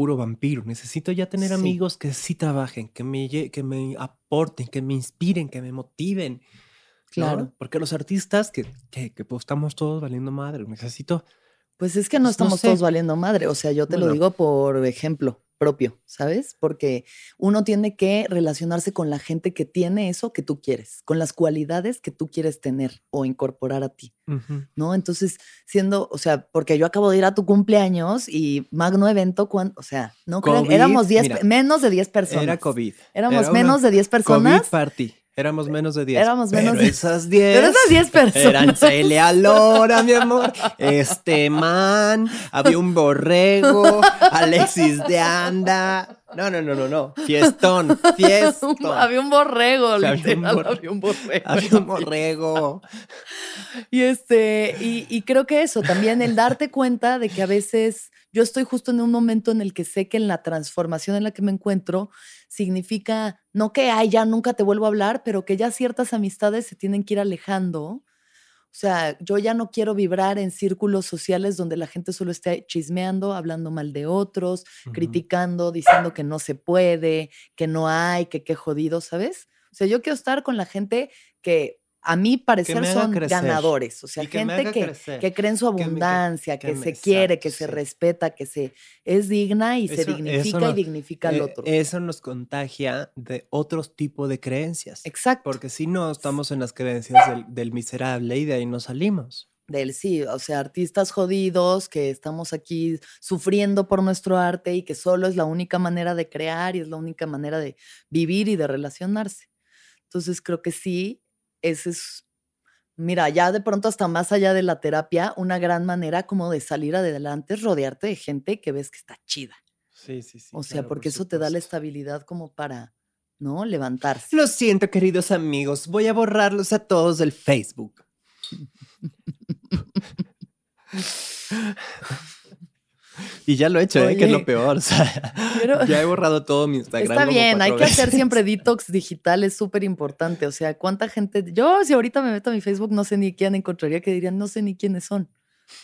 puro vampiro. Necesito ya tener Sí. amigos que sí trabajen, que me, que me aporten, que me inspiren, que me motiven. ¿no? Claro. Porque los artistas que, que, que, pues, estamos todos valiendo madre, necesito Pues es que no Pues no estamos sé. todos valiendo madre. O sea, yo te lo digo por ejemplo propio, ¿sabes? Porque uno tiene que relacionarse con la gente que tiene eso que tú quieres, con las cualidades que tú quieres tener o incorporar a ti. ¿no? Entonces, siendo, o sea, porque yo acabo de ir a tu cumpleaños y magno evento, cuan- o sea, no COVID, éramos 10, mira, pe- menos de 10 personas. Era COVID. Éramos Era menos de 10 personas. COVID party. Éramos menos de 10. Éramos menos pero de- esas 10. Pero esas 10 Eran personas. Celia Lora, mi amor. *laughs* Este man. Había un borrego. Alexis de Anda. No, no, no, no, no. Fiestón. Fiestón. había un borrego, Había un literal, borre- había un borrego. Había un borrego. Y este, y, y creo que eso, también el darte cuenta de que a veces yo estoy justo en un momento en el que sé que en la transformación en la que me encuentro significa no que ay, ya nunca te vuelvo a hablar, pero que ya ciertas amistades se tienen que ir alejando. O sea, yo ya no quiero vibrar en círculos sociales donde la gente solo esté chismeando, hablando mal de otros, criticando, diciendo que no se puede, que no hay, que qué jodido, ¿sabes? O sea, yo quiero estar con la gente que a mi parecer son crecer. ganadores, o sea, que gente que, crecer. que cree en su que- abundancia, que, que me- se quiere, que se respeta, que se es digna y se Eso- dignifica y dignifica al Eh, otro. eso nos contagia de otros tipos de creencias. Exacto. Porque si no, estamos en las creencias del, del miserable y de ahí no salimos. Del sí, o sea, artistas jodidos que estamos aquí sufriendo por nuestro arte y que solo es la única manera de crear y es la única manera de vivir y de relacionarse. Entonces creo que sí, ese es, mira, ya de pronto hasta más allá de la terapia, una gran manera como de salir adelante es rodearte de gente que ves que está chida. Sí, sí, sí. o sea, claro, porque por eso te da la estabilidad como para, ¿no? Levantarse. Lo siento, queridos amigos. Voy a borrarlos a todos del Facebook. *laughs* y ya lo he hecho, ¿eh? que es lo peor. O sea, pero- ya he borrado todo mi Instagram. Está bien, hay que hacer siempre detox digital, es súper importante. O sea, ¿cuánta gente? Yo, si ahorita me meto a mi Facebook, no sé ni quién encontraría que dirían, no sé ni quiénes son.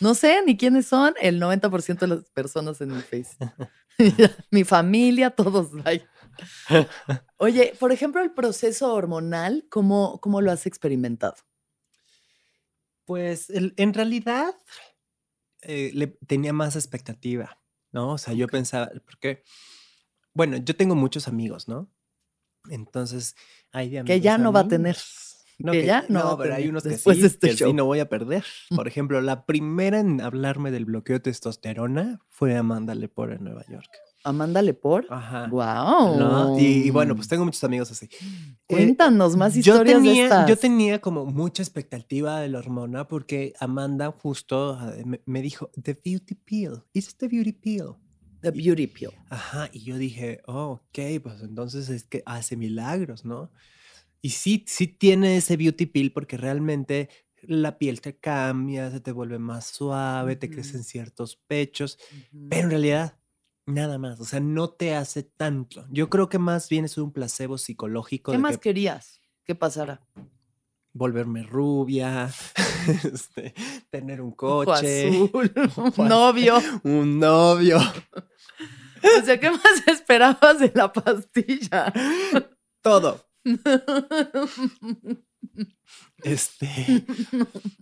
No sé ni quiénes son el 90% de las personas en mi Face. *laughs* mi familia, todos. ay. Oye, por ejemplo, el proceso hormonal, ¿cómo, cómo lo has experimentado? Pues el- en realidad eh, le tenía más expectativa, ¿no? O sea, yo pensaba, porque, bueno, yo tengo muchos amigos, ¿no? Entonces, hay de Que ya amigos no va a tener. amigos. No, Que ya no a pero hay unos que sí, de este que sí no voy a perder. *laughs* Por ejemplo, la primera en hablarme del bloqueo de testosterona fue Amanda Lepore en Nueva York. Amanda Lepor. Ajá. Wow. ¿no? Y, y bueno, pues tengo muchos amigos así. Eh, Cuéntanos más yo historias de tenía, estas. yo tenía como mucha expectativa de la hormona porque Amanda justo eh, me, me dijo, the beauty pill, it's the beauty pill. The Beauty Pill. Ajá, y yo dije, oh, ok, pues entonces es que hace milagros, ¿no? Y sí, sí tiene ese beauty pill porque realmente la piel te cambia, se te vuelve más suave, te Ujú. crecen ciertos pechos, pero en realidad nada más, o sea, no te hace tanto. Yo creo que más bien es un placebo psicológico ¿Qué de más que querías que pasara? volverme rubia, *laughs* este, tener un coche, azul, *laughs* un novio. *laughs* un novio, O sea, ¿qué más esperabas de la pastilla? todo. Este,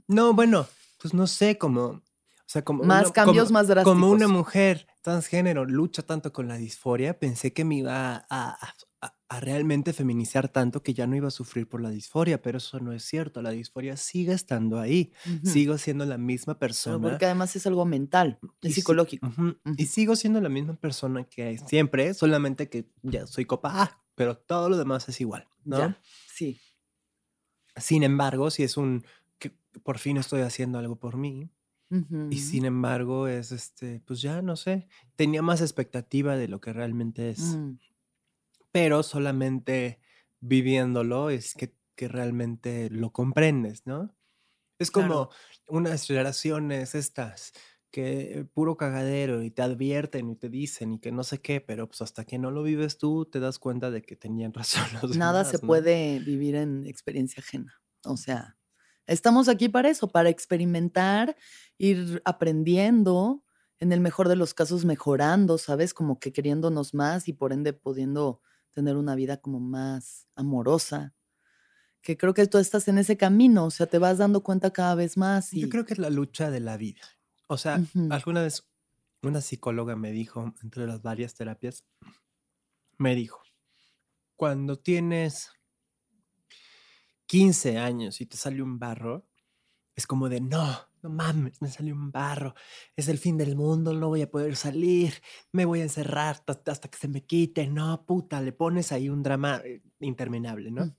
no, bueno, pues no sé, como, o sea, como Más una- cambios como- más drásticos. Como una mujer transgénero lucha tanto con la disforia, pensé que me iba a, a- a- a realmente feminizar tanto que ya no iba a sufrir por la disforia, pero eso no es cierto. La disforia sigue estando ahí, sigo siendo la misma Pero persona. porque además es algo mental, y es si- psicológico. Y sigo siendo la misma persona que siempre, solamente que ya soy copa A, pero todo lo demás es igual, ¿no? Ya, Sí. Sin embargo, si es un que por fin estoy haciendo algo por mí y Ujú. sin embargo es este, pues ya no sé, tenía más expectativa de lo que realmente es, Mm. pero solamente viviéndolo es que, que realmente lo comprendes, ¿no? Es como Claro. unas relaciones estas que puro cagadero y te advierten y te dicen y que no sé qué, pero pues hasta que no lo vives tú te das cuenta de que tenían *laughs* razón los Nada se demás, ¿no? puede vivir en experiencia ajena. O sea, estamos aquí para eso, para experimentar, ir aprendiendo, en el mejor de los casos mejorando, ¿sabes? Como que queriéndonos más y por ende pudiendo tener una vida como más amorosa. Que creo que tú estás en ese camino, o sea, te vas dando cuenta cada vez más y Yo creo que es la lucha de la vida. O sea, alguna vez una psicóloga me dijo, entre las varias terapias, me dijo, cuando tienes 15 años y te sale un barro, es como de, no, no mames, me salió un barro, es el fin del mundo, no voy a poder salir, me voy a encerrar hasta, hasta que se me quite, no, puta, le pones ahí un drama eh, interminable, ¿no?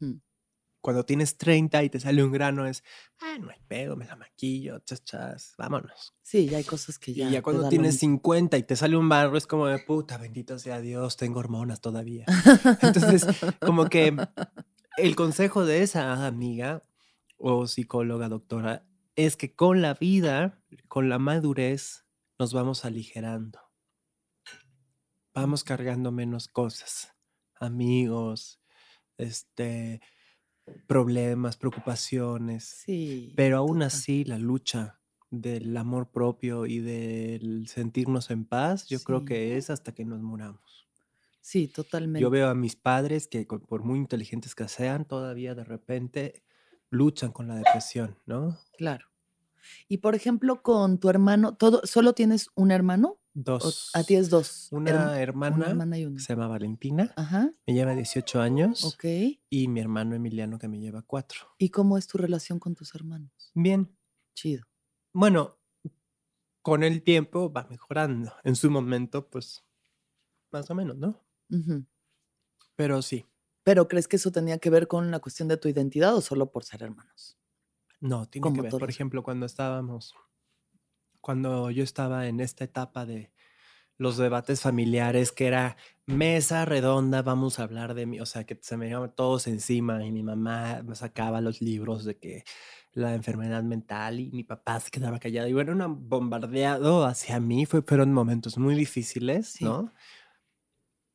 Cuando tienes 30 y te sale un grano es, ah, no hay pedo, me la maquillo, chas, chas, vámonos. Sí, ya hay cosas que ya. y ya cuando tienes mismo. 50 y te sale un barro es como de puta, bendito sea Dios, tengo hormonas todavía. *laughs* Entonces, como que el consejo de esa amiga o psicóloga, doctora, es que con la vida, con la madurez, nos vamos aligerando. Vamos cargando menos cosas, amigos, este, problemas, preocupaciones. Sí. Pero aún total. así, la lucha del amor propio y del sentirnos en paz, yo creo que es hasta que nos muramos. Sí, totalmente. Yo veo a mis padres que co- por muy inteligentes que sean, todavía de repente luchan con la depresión, ¿no? Claro. Y por ejemplo, con tu hermano, todo, ¿solo tienes un hermano? ¿O Dos. a ti es dos. Una Herma- hermana, una hermana y que uno. se llama Valentina, Ajá, me lleva 18 años, ok. y mi hermano Emiliano que me lleva 4. ¿Y cómo es tu relación con tus hermanos? Bien, Chido. bueno, con el tiempo va mejorando. En su momento, pues, más o menos, ¿no? Ujú. Pero sí, ¿Pero crees que eso tenía que ver con la cuestión de tu identidad o solo por ser hermanos? no, tiene Como que ver. Por todos. ejemplo, cuando estábamos, cuando yo estaba en esta etapa de los debates familiares, que era mesa redonda, vamos a hablar de mí, o sea, que se me iban todos encima y mi mamá me sacaba los libros de que la enfermedad mental y mi papá se quedaba callado y bueno, un bombardeado hacia mí, fue, fueron momentos muy difíciles, Sí. ¿no?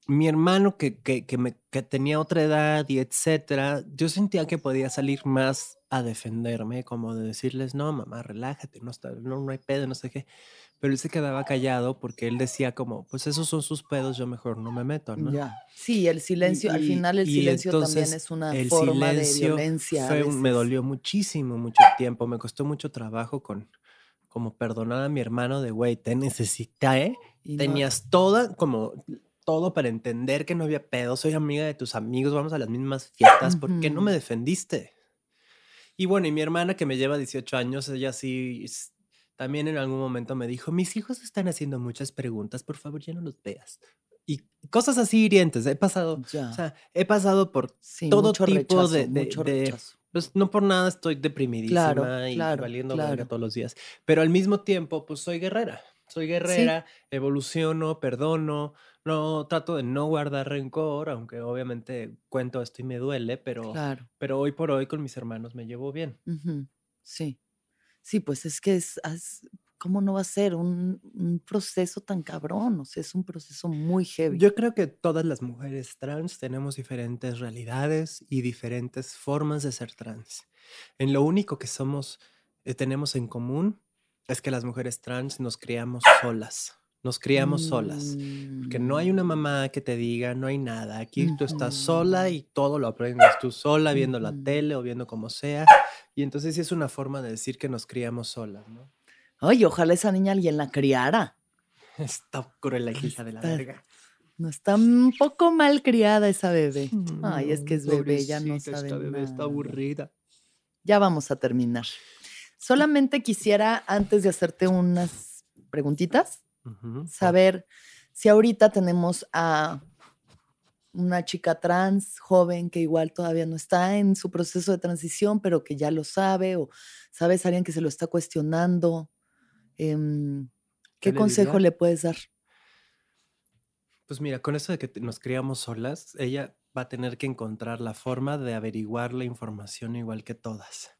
Mi hermano que, que, que, me, que tenía otra edad y etcétera, yo sentía que podía salir más a defenderme, como de decirles, no, mamá, relájate, no, está, no, no hay pedo, no sé qué. Pero él se quedaba callado porque él decía como, pues esos son sus pedos, yo mejor no me meto, ¿no? Ya. Sí, el silencio, al Y- final el silencio también entonces es una el forma de violencia. fue me dolió muchísimo, mucho tiempo, me costó mucho trabajo con como perdonar a mi hermano de, güey, te necesité, Y no- tenías toda, como todo para entender que no había pedo, soy amiga de tus amigos, vamos a las mismas fiestas, ¿por qué no me defendiste? Y bueno, y mi hermana que me lleva 18 años, ella sí también en algún momento me dijo, mis hijos están haciendo muchas preguntas, por favor ya no los veas. Y cosas así hirientes, he pasado, Ya. o sea, he pasado por Sí, todo tipo rechazo, de, de- de- pues no por nada estoy deprimidísima Claro, y claro, valiendo claro. todos los días. Pero al mismo tiempo, pues soy guerrera. Soy guerrera, evoluciono, perdono, no trato de no guardar rencor, aunque obviamente cuento esto y me duele, pero, Claro. pero hoy por hoy con mis hermanos me llevo bien. Ujú, Sí. Sí, pues es que es, es- ¿cómo no va a ser un, un proceso tan cabrón? O sea, es un proceso muy heavy. Yo creo que todas las mujeres trans tenemos diferentes realidades y diferentes formas de ser trans. En lo único que somos, eh, tenemos en común es que las mujeres trans nos criamos solas. Nos criamos solas. Porque no hay una Mm, mamá que te diga, no hay nada. Aquí tú estás sola y todo lo aprendes tú sola, viendo la tele o viendo como sea. Y entonces sí es una forma de decir que nos criamos solas, ¿no? Ay, ojalá esa niña alguien la criara. *laughs* Está cruel la hija de la verga. No está un poco mal criada esa bebé. Ay, es que es bebé, ya no sabe Esta bebé está aburrida. Ya vamos a terminar. *laughs* Solamente quisiera, antes de hacerte unas preguntitas, Saber si ahorita tenemos a una chica trans joven que igual todavía no está en su proceso de transición, pero que ya lo sabe, o sabes alguien que se lo está cuestionando. em, ¿Qué ¿Qué le consejo le puedes dar? Pues mira, con eso de que nos criamos solas, ella va a tener que encontrar la forma de averiguar la información igual que todas.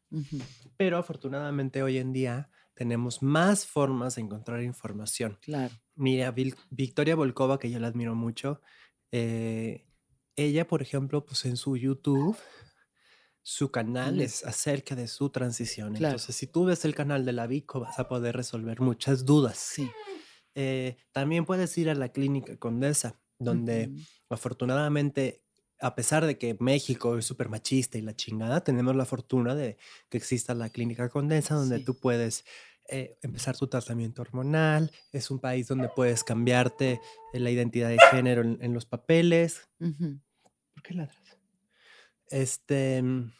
Pero afortunadamente hoy en día tenemos más formas de encontrar información. Claro. Mira, Vil- Victoria Volkova, que yo la admiro mucho, eh, ella, por ejemplo, pues en su YouTube, su canal es acerca de su transición. Claro. Entonces, si tú ves el canal de la Vico, vas a poder resolver muchas dudas. Sí. Eh, también puedes ir a la clínica Condesa, donde afortunadamente, a pesar de que México es súper machista y la chingada, tenemos la fortuna de que exista la clínica Condesa, donde Sí. tú puedes eh, empezar tu tratamiento hormonal. Es un país donde puedes cambiarte eh, la identidad de género en, en los papeles. ¿Por qué ladras? Este. mm,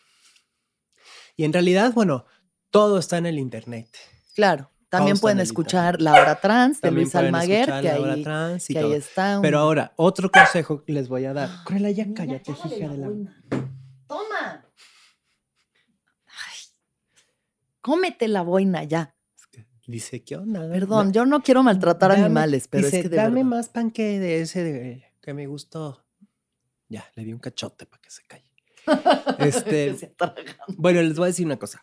Y en realidad, bueno, todo está en el internet. Claro. También pueden escuchar La Hora Trans de También Luis Almaguer, que La Hora ahí, Trans y que ahí está. Pero ahora, otro consejo que les voy a dar. *gasps* Cruella, ya Niña, cállate, hija de la. boina. ¡Toma! Ay, cómete la boina ya. Dice, ¿qué onda? Perdón, yo no quiero maltratar Dame- animales, pero dice, es que de dame verdad. más panque de ese de- que me gustó. Ya, le di un cachote para que se calle. *laughs* Este, bueno, les voy a decir una cosa.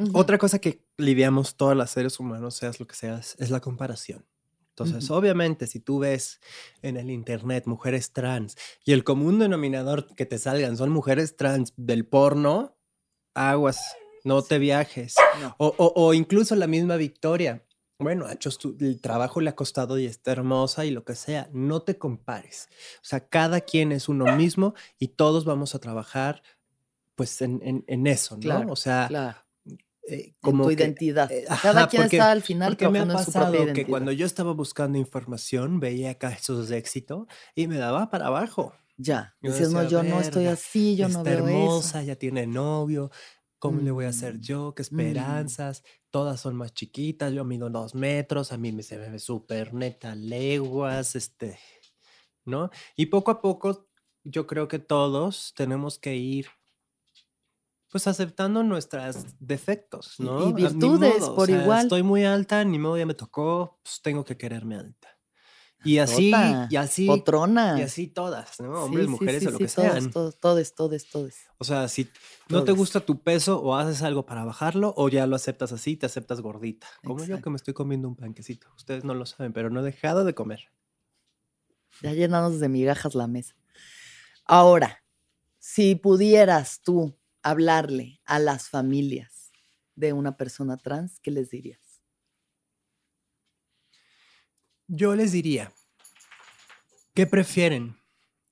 Ujú. Otra cosa que lidiamos todos los seres humanos, seas lo que seas, es la comparación. Entonces, Ujú. obviamente, si tú ves en el internet mujeres trans y el común denominador que te salgan son mujeres trans del porno, aguas, no te viajes. No. O, o- o incluso la misma Victoria. Bueno, ha hecho el trabajo le ha costado y está hermosa y lo que sea. No te compares. O sea, cada quien es uno mismo y todos vamos a trabajar pues en, en- en eso, ¿no? Claro, o sea, Claro. Eh, Como tu que- identidad. eh, Cada ajá, quien porque- está al final Porque me ha su pasado propia que cuando yo estaba buscando información veía casos de éxito y me daba para abajo. Ya. Yo Dices, no, yo no estoy "Verga, así, yo no veo hermosa, eso. ya tiene novio. ¿Cómo le voy a hacer Mm, yo? ¿Qué mm. esperanzas? Todas son más chiquitas. Yo mido dos metros. A mí me se me ve súper neta leguas. Este, ¿no? Y poco a poco, yo creo que todos tenemos que ir, pues aceptando nuestros defectos, Y- y ¿no? A- ni virtudes modo, o por sea, igual. Estoy muy alta, ni modo, ya me tocó, pues tengo que quererme alta. Y así, y así, Potrona. y así todas, ¿no? Hombres, sí, mujeres sí, o lo que sean. Todos, todos, todos, todos. O sea, si no te gusta tu peso o haces algo para bajarlo o ya lo aceptas así, te aceptas gordita. Como yo que me estoy comiendo un panquecito. Ustedes no lo saben, pero no he dejado de comer. Ya llenamos de migajas la mesa. Ahora, si pudieras tú hablarle a las familias de una persona trans, ¿qué les dirías? Yo les diría, ¿qué prefieren?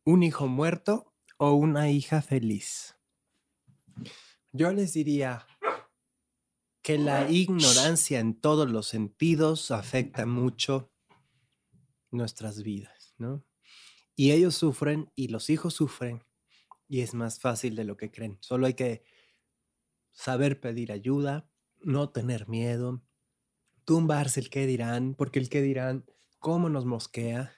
¿Un hijo muerto o una hija feliz? Yo les diría que la ignorancia en todos los sentidos afecta mucho nuestras vidas, ¿no? Y ellos sufren y los hijos sufren y es más fácil de lo que creen. Solo hay que saber pedir ayuda, no tener miedo, tumbarse el que dirán, porque el que dirán, cómo nos mosquea.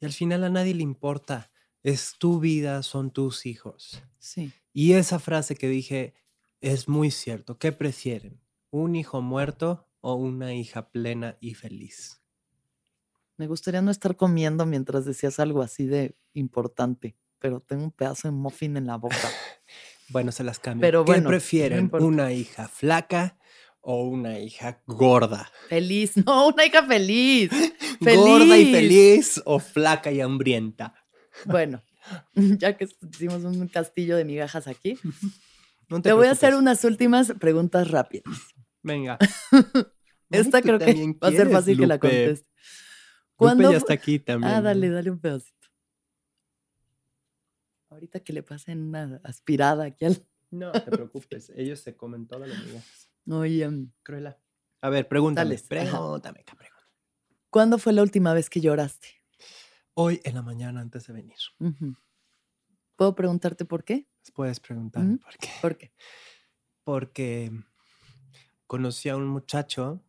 Y al final a nadie le importa. Es tu vida, son tus hijos. Sí. Y esa frase que dije es muy cierto. ¿Qué prefieren? ¿Un hijo muerto o una hija plena y feliz? Me gustaría no estar comiendo mientras decías algo así de importante, pero tengo un pedazo de muffin en la boca. *laughs* Bueno, se las cambio. Pero ¿Qué bueno, prefieren? ¿Una hija flaca o una hija gorda? Feliz, *laughs* no, una hija feliz. *laughs* ¿Gorda y ¡Feliz! feliz o flaca y hambrienta? Bueno, ya que hicimos un castillo de migajas aquí, No te voy a hacer unas últimas preguntas rápidas. Venga. Esta Ay, creo que va a ser fácil que la conteste. Lupe ¿Cuándo ya está aquí también. Ah, dale, dale un pedacito. Ahorita que le pasen una aspirada aquí al... No te *laughs* preocupes, ellos se comen todas las migajas. Oye, mm, Cruela. A ver, ajá. Pregúntame, ¿qué pregunta? ¿cuándo fue la última vez que lloraste? Hoy en la mañana antes de venir. ¿Puedo preguntarte por qué? Puedes preguntarme por qué. ¿Por qué? Porque conocí a un muchacho.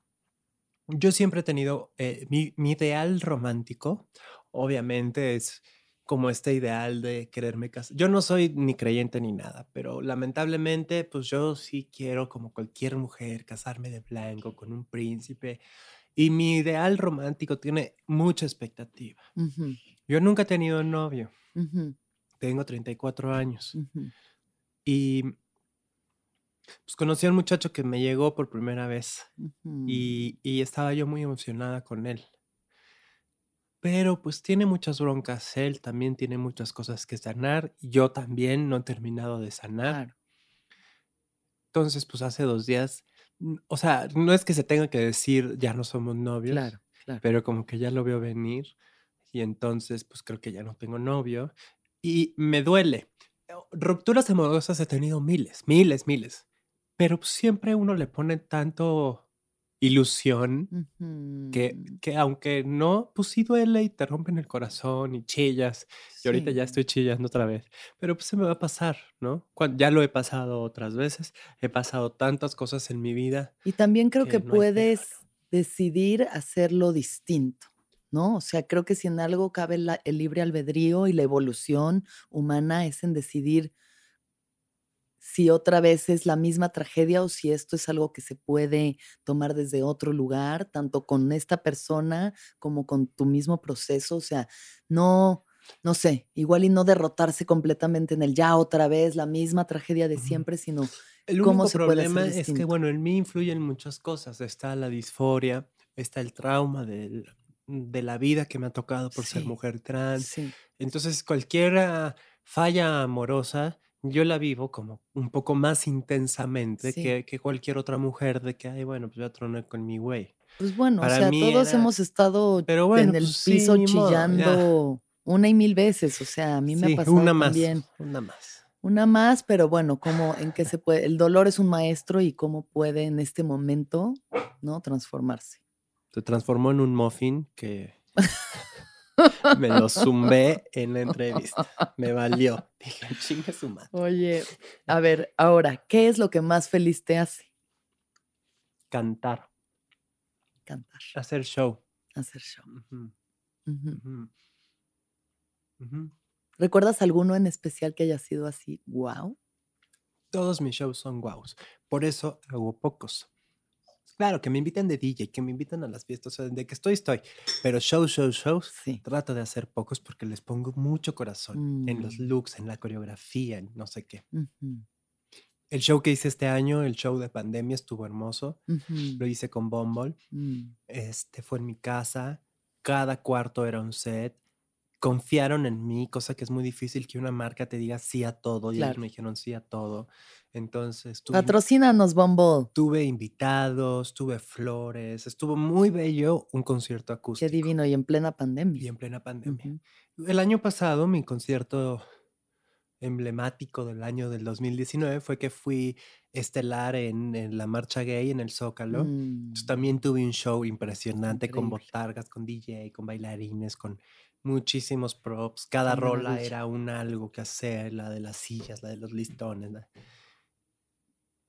Yo siempre he tenido eh, mi, mi ideal romántico, obviamente es como este ideal de quererme casar. Yo no soy ni creyente ni nada, pero lamentablemente, pues yo sí quiero, como cualquier mujer, casarme de blanco con un príncipe. Y mi ideal romántico tiene mucha expectativa. Ujú, Yo nunca he tenido novio, ujú, tengo 34 años. ujú. Y pues conocí a un muchacho que me llegó por primera vez y, y estaba yo muy emocionada con él. Pero pues tiene muchas broncas, él también tiene muchas cosas que sanar, yo también no he terminado de sanar. Entonces, pues hace dos días, o sea, no es que se tenga que decir ya no somos novios, Claro, claro. pero como que ya lo veo venir y entonces pues creo que ya no tengo novio y me duele. Rupturas amorosas he tenido miles, miles, miles, pero pues, siempre uno le pone tanto ilusión que, Ujú. que aunque no, pues sí duele y te rompen el corazón y chillas. Y ahorita ya estoy chillando otra vez. Pero pues se me va a pasar, ¿no? Ya lo he pasado otras veces. He pasado tantas cosas en mi vida. Y también creo que que no que puedes decidir hacerlo distinto, ¿no? O sea, creo que si en algo cabe la- el libre albedrío y la evolución humana es en decidir si otra vez es la misma tragedia o si esto es algo que se puede tomar desde otro lugar, tanto con esta persona como con tu mismo proceso. O sea, no, no sé, igual y no derrotarse completamente en el ya otra vez, la misma tragedia de siempre, sino El ¿Cómo único puede problema es que, bueno, en mí influyen muchas cosas. Está la disforia, está el trauma del- de la vida que me ha tocado por ser mujer trans. sí. Entonces, cualquier falla amorosa, yo la vivo como un poco más intensamente Sí. que, que cualquier otra mujer de que, ay, bueno, pues ya troné con mi güey. Pues bueno, Para o sea, todos era- hemos estado Pero bueno, en el pues piso sí, modo, chillando una y mil veces. O sea, a mí me ha pasado una más, también. una más. Una más, pero bueno, ¿cómo, en qué se puede? El dolor es un maestro y cómo puede en este momento, ¿no? Transformarse. Se transformó en un muffin que *laughs* *laughs* me lo *laughs* zumbé en la entrevista. Me valió. Dije, chingue su madre. Oye, a ver, ahora, ¿qué es lo que más feliz te hace? Cantar, Cantar, hacer show. hacer show. ¿Recuerdas alguno en especial que haya sido así? Wow. Todos mis shows son guaus. Por eso hago pocos. Claro, que me inviten de DJ, que me invitan a las fiestas, o sea, de que estoy, estoy. Pero shows, shows, shows, Sí. trato de hacer pocos porque les pongo mucho corazón en los Mm. looks, en la coreografía, en no sé qué. El show que hice este año, el show de pandemia, estuvo hermoso. Lo hice con Bumble. mm. Este fue en mi casa. Cada cuarto era un set. Confiaron en mí, cosa que es muy difícil que una marca te diga sí a todo. Y ellos Claro. me dijeron sí a todo. Entonces tuve, Patrocínanos, Bumble. tuve invitados, tuve flores. Estuvo muy bello un concierto Qué acústico. divino y en plena pandemia. Y en plena pandemia. Ujú. El año pasado, mi concierto emblemático del año del 2019 fue que fui estelar en, en la marcha gay en el Zócalo. Entonces, Mm, también tuve un show impresionante con increíble. botargas, con DJ, con bailarines, con muchísimos props. Cada rola era un algo que hacer, la de las sillas, la de los listones. la-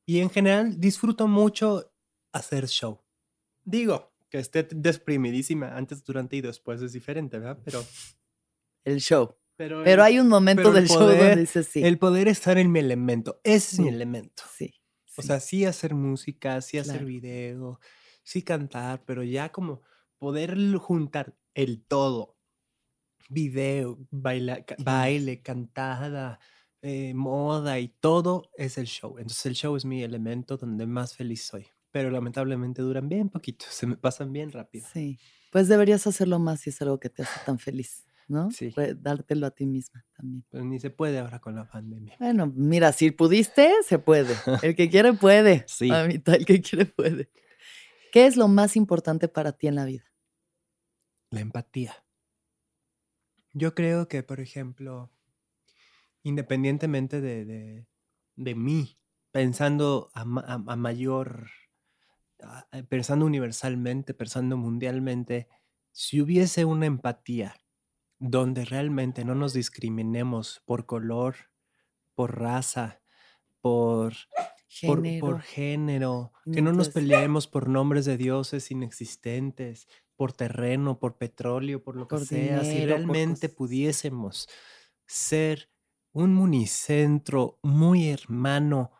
Y en general disfruto mucho hacer show. Digo, que esté desprimidísima antes, durante y después es diferente, ¿verdad? Pero, El show. pero, hay un momento del show donde dices sí. el poder estar en mi elemento, ese es mi Mm. elemento. Sí. O sí. sea, sí hacer música, sí hacer video, sí cantar, pero ya como poder juntar el todo, video, baila- baile, cantada, eh, moda y todo es el show. Entonces el show es mi elemento donde más feliz soy. Pero lamentablemente duran bien poquito, *laughs* se me pasan bien rápido. Sí. Pues deberías hacerlo más si es algo que te hace tan feliz, ¿no? Sí. Dártelo a ti misma también. Pero ni se puede ahora con la pandemia. Bueno, mira, si pudiste, se puede. El que quiere puede. *laughs* Sí. Mamita, el que quiere puede. ¿Qué es lo más importante para ti en la vida? La empatía. Yo creo que, por ejemplo, independientemente de, de, de mí, pensando a, a- a mayor, a- pensando universalmente, pensando mundialmente, si hubiese una empatía donde realmente no nos discriminemos por color, por raza, por, por, Género. por género, No que no nos peleemos por nombres de dioses inexistentes, por terreno, por petróleo, por lo que sea, si dinero, realmente pudiésemos ser un municentro muy hermano,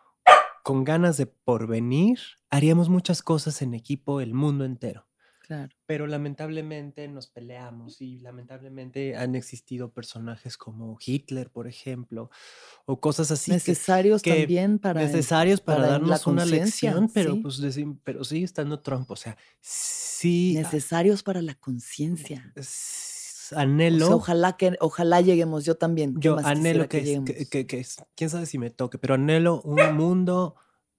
con ganas de porvenir, haríamos muchas cosas en equipo el mundo entero. Claro. Pero lamentablemente nos peleamos y lamentablemente han existido personajes como Hitler, por ejemplo, o cosas así que- Necesarios que también para. necesarios para, para darnos una lección, pero sí. pues pero sigue estando Trump, o sea, sí a- necesarios para la conciencia. s- O sea, anhelo, ojalá que, ojalá lleguemos, yo también. ¿qué yo más anhelo que, que, que- que quién sabe si me toque, pero anhelo un mundo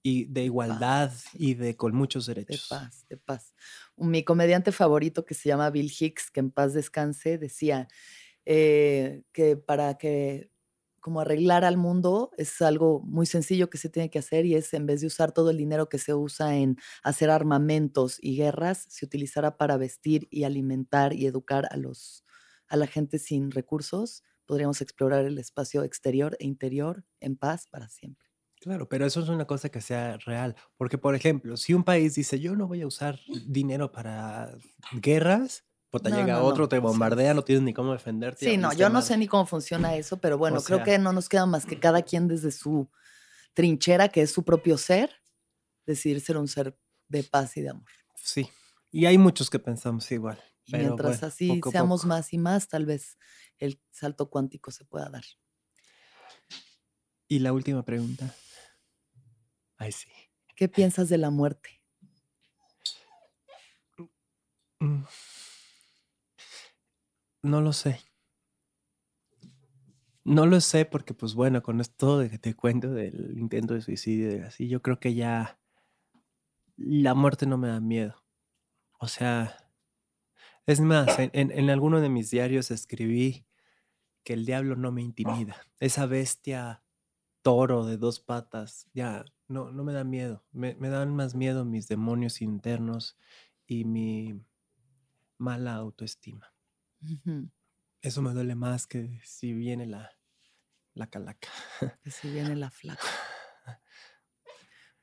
y de igualdad y de con muchos De derechos. paz, de paz. Mi comediante favorito que se llama Bill Hicks, que en paz descanse, decía eh, que para que como arreglar al mundo es algo muy sencillo que se tiene que hacer y es en vez de usar todo el dinero que se usa en hacer armamentos y guerras, se utilizará para vestir y alimentar y educar a los a la gente sin recursos, podríamos explorar el espacio exterior e interior en paz para siempre. Claro, pero eso es una cosa que sea real, porque por ejemplo, si un país dice yo no voy a usar dinero para guerras, puta, No, llega no, otro, no, te bombardea, no tienes ni cómo defenderte. Sí, no, yo no sé ni cómo funciona eso, pero bueno, creo sea- que no nos queda más que cada quien desde su trinchera, que es su propio ser, decidir ser un ser de paz y de amor. Sí, y hay muchos que pensamos igual. Y pero mientras bueno, así poco seamos poco. más y más, tal vez el salto cuántico se pueda dar. Y la última pregunta. Ay, sí. ¿Qué piensas de la muerte? Mm. No lo sé. No lo sé porque, pues bueno, con esto de que te cuento del intento de suicidio y así, yo creo que ya la muerte no me da miedo. O sea, es más, en, en- en alguno de mis diarios escribí que el diablo no me intimida. Esa bestia toro de dos patas. Ya, no, no me da miedo. Me, me dan más miedo mis demonios internos y mi mala autoestima. Eso me duele más que si viene la, la calaca. *laughs* Que si viene la flaca.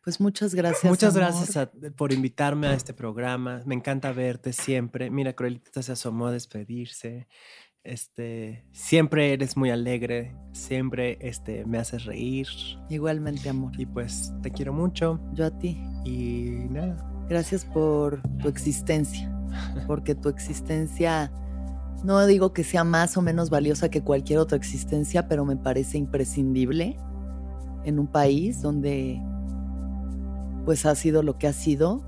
Pues muchas gracias. Muchas amor. gracias a- por invitarme a este programa. Me encanta verte siempre. Mira, Cruelita se asomó a despedirse. Este, siempre eres muy alegre, siempre este, me haces reír Igualmente, amor. y pues te quiero mucho Yo a ti. y nada. Gracias por tu existencia. Porque tu existencia, no digo que sea más o menos valiosa que cualquier otra existencia, pero me parece imprescindible en un país donde pues ha sido lo que ha sido.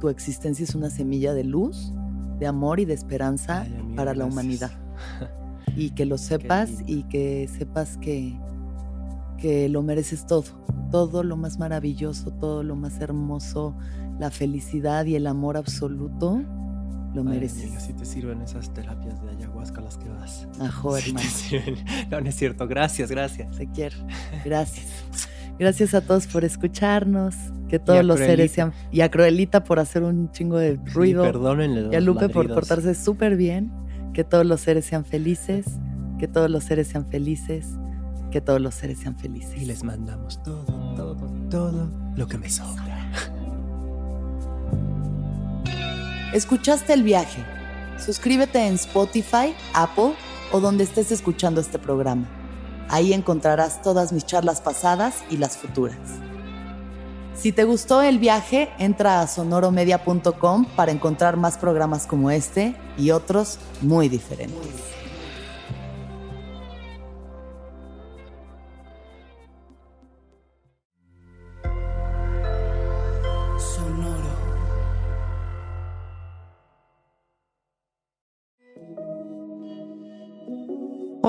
Tu existencia es una semilla de luz, de amor y de esperanza Ay, para la gracias. humanidad. *laughs* Y que lo sepas y que sepas que, que lo mereces todo. Todo lo más maravilloso, todo lo más hermoso, la felicidad y el amor absoluto, lo Ay, mereces. amiga, si te sirven esas terapias de ayahuasca las que vas. Ajo, hermano. No, no es cierto. Gracias, gracias. Te quiero. Gracias. Gracias a todos por escucharnos. Que todos los seres sean. Y a Cruelita por hacer un chingo de ruido. Y perdónenle y a Lupe por portarse súper bien. Que todos los seres sean felices. Que todos los seres sean felices. Que todos los seres sean felices. Y les mandamos todo, todo, todo lo que me sobra. ¿Escuchaste el viaje? Suscríbete en Spotify, Apple o donde estés escuchando este programa. Ahí encontrarás todas mis charlas pasadas y las futuras. Si te gustó el viaje, entra a sonoromedia.com para encontrar más programas como este y otros muy diferentes.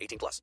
18 plus.